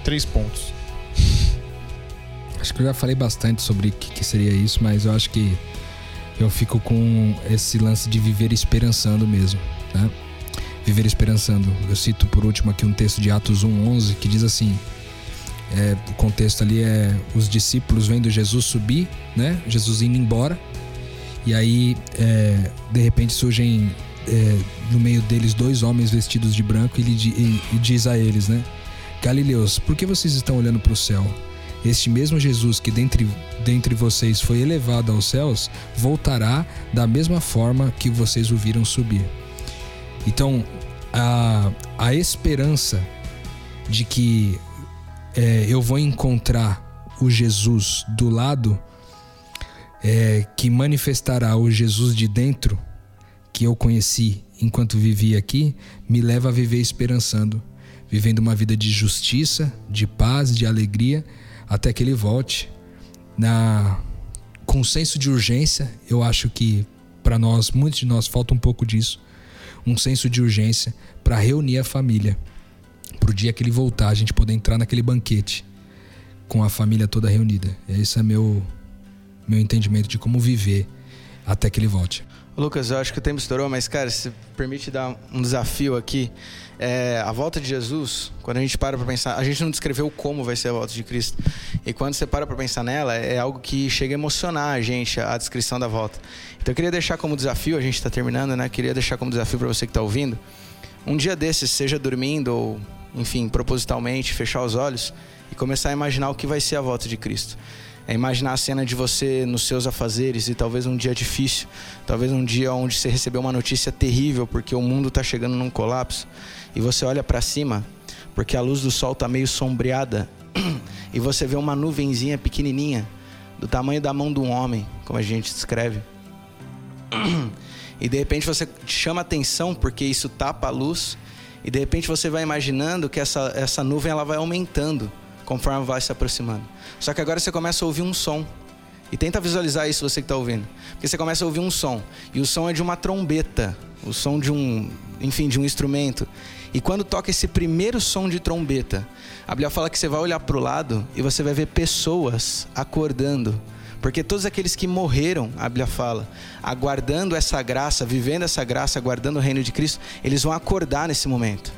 Três pontos. Acho que eu já falei bastante sobre o que, que seria isso, mas eu acho que eu fico com esse lance de viver esperançando mesmo, né? Viver esperançando. Eu cito por último aqui um texto de Atos 1:11 que diz assim: é, o contexto ali é os discípulos vendo Jesus subir, né? Jesus indo embora. E aí, é, de repente, surgem é, no meio deles dois homens vestidos de branco e, e, e diz a eles, né? Galileus, por que vocês estão olhando para o céu? Este mesmo Jesus que dentre, dentre vocês foi elevado aos céus, voltará da mesma forma que vocês o viram subir. Então, a, a esperança de que é, eu vou encontrar o Jesus do lado é, que manifestará o Jesus de dentro que eu conheci enquanto vivi aqui, me leva a viver esperançando, vivendo uma vida de justiça, de paz, de alegria, até que ele volte. Na com senso de urgência, eu acho que para nós, muitos de nós falta um pouco disso, um senso de urgência para reunir a família pro dia que ele voltar, a gente poder entrar naquele banquete com a família toda reunida. Esse é meu meu entendimento de como viver até que ele volte. Lucas, eu acho que o tempo estourou, mas cara, se permite dar um desafio aqui. É, a volta de Jesus, quando a gente para para pensar, a gente não descreveu como vai ser a volta de Cristo. E quando você para para pensar nela, é algo que chega a emocionar a gente, a descrição da volta. Então eu queria deixar como desafio, a gente está terminando, né? Queria deixar como desafio para você que está ouvindo. Um dia desses, seja dormindo ou enfim, propositalmente, fechar os olhos e começar a imaginar o que vai ser a volta de Cristo. É imaginar a cena de você nos seus afazeres e talvez um dia difícil, talvez um dia onde você recebeu uma notícia terrível porque o mundo está chegando num colapso e você olha para cima porque a luz do sol está meio sombreada e você vê uma nuvenzinha pequenininha do tamanho da mão de um homem, como a gente descreve. E de repente você chama atenção porque isso tapa a luz e de repente você vai imaginando que essa, essa nuvem ela vai aumentando conforme vai se aproximando. Só que agora você começa a ouvir um som. E tenta visualizar isso você que está ouvindo. Porque você começa a ouvir um som. E o som é de uma trombeta. O som de um, enfim, de um instrumento. E quando toca esse primeiro som de trombeta, a Bíblia fala que você vai olhar para o lado e você vai ver pessoas acordando porque todos aqueles que morreram, a Bíblia fala, aguardando essa graça, vivendo essa graça, aguardando o reino de Cristo, eles vão acordar nesse momento.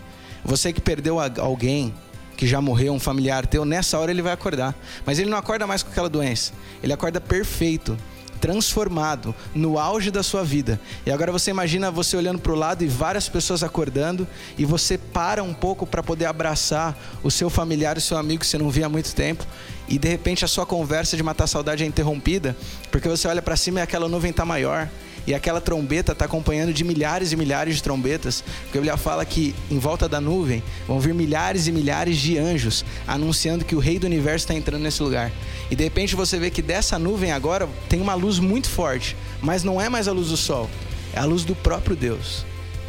Você que perdeu alguém, que já morreu, um familiar teu, nessa hora ele vai acordar. Mas ele não acorda mais com aquela doença. Ele acorda perfeito, transformado no auge da sua vida. E agora você imagina você olhando para o lado e várias pessoas acordando e você para um pouco para poder abraçar o seu familiar, o seu amigo que você não via há muito tempo e de repente a sua conversa de matar a saudade é interrompida porque você olha para cima e aquela nuvem está maior e aquela trombeta está acompanhando de milhares e milhares de trombetas, porque a Bíblia fala que em volta da nuvem vão vir milhares e milhares de anjos anunciando que o Rei do Universo está entrando nesse lugar. E de repente você vê que dessa nuvem agora tem uma luz muito forte, mas não é mais a luz do sol, é a luz do próprio Deus.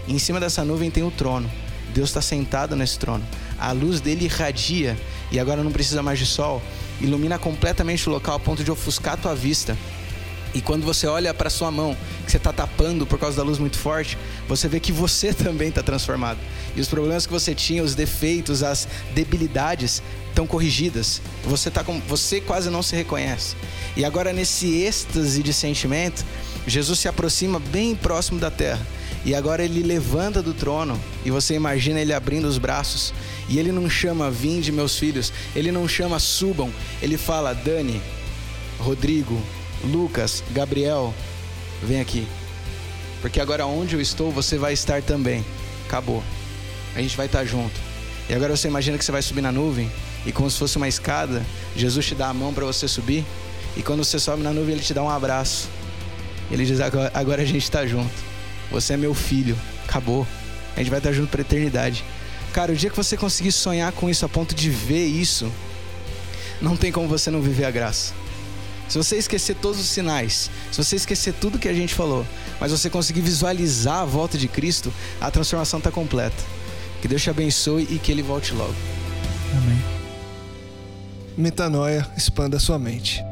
E em cima dessa nuvem tem o trono. Deus está sentado nesse trono. A luz dele irradia e agora não precisa mais de sol, ilumina completamente o local a ponto de ofuscar tua vista. E quando você olha para sua mão, que você está tapando por causa da luz muito forte, você vê que você também está transformado. E os problemas que você tinha, os defeitos, as debilidades estão corrigidas. Você tá com, você quase não se reconhece. E agora nesse êxtase de sentimento, Jesus se aproxima bem próximo da terra. E agora ele levanta do trono e você imagina ele abrindo os braços. E ele não chama vinde meus filhos, ele não chama subam, ele fala Dani, Rodrigo, Lucas, Gabriel, vem aqui. Porque agora onde eu estou, você vai estar também. Acabou. A gente vai estar junto. E agora você imagina que você vai subir na nuvem e como se fosse uma escada, Jesus te dá a mão para você subir. E quando você sobe na nuvem, ele te dá um abraço. Ele diz: agora, a gente está junto. Você é meu filho. Acabou. A gente vai estar junto para eternidade. Cara, o dia que você conseguir sonhar com isso a ponto de ver isso, não tem como você não viver a graça. Se você esquecer todos os sinais, se você esquecer tudo que a gente falou, mas você conseguir visualizar a volta de Cristo, a transformação está completa. Que Deus te abençoe e que Ele volte logo. Amém. Metanoia, expanda sua mente.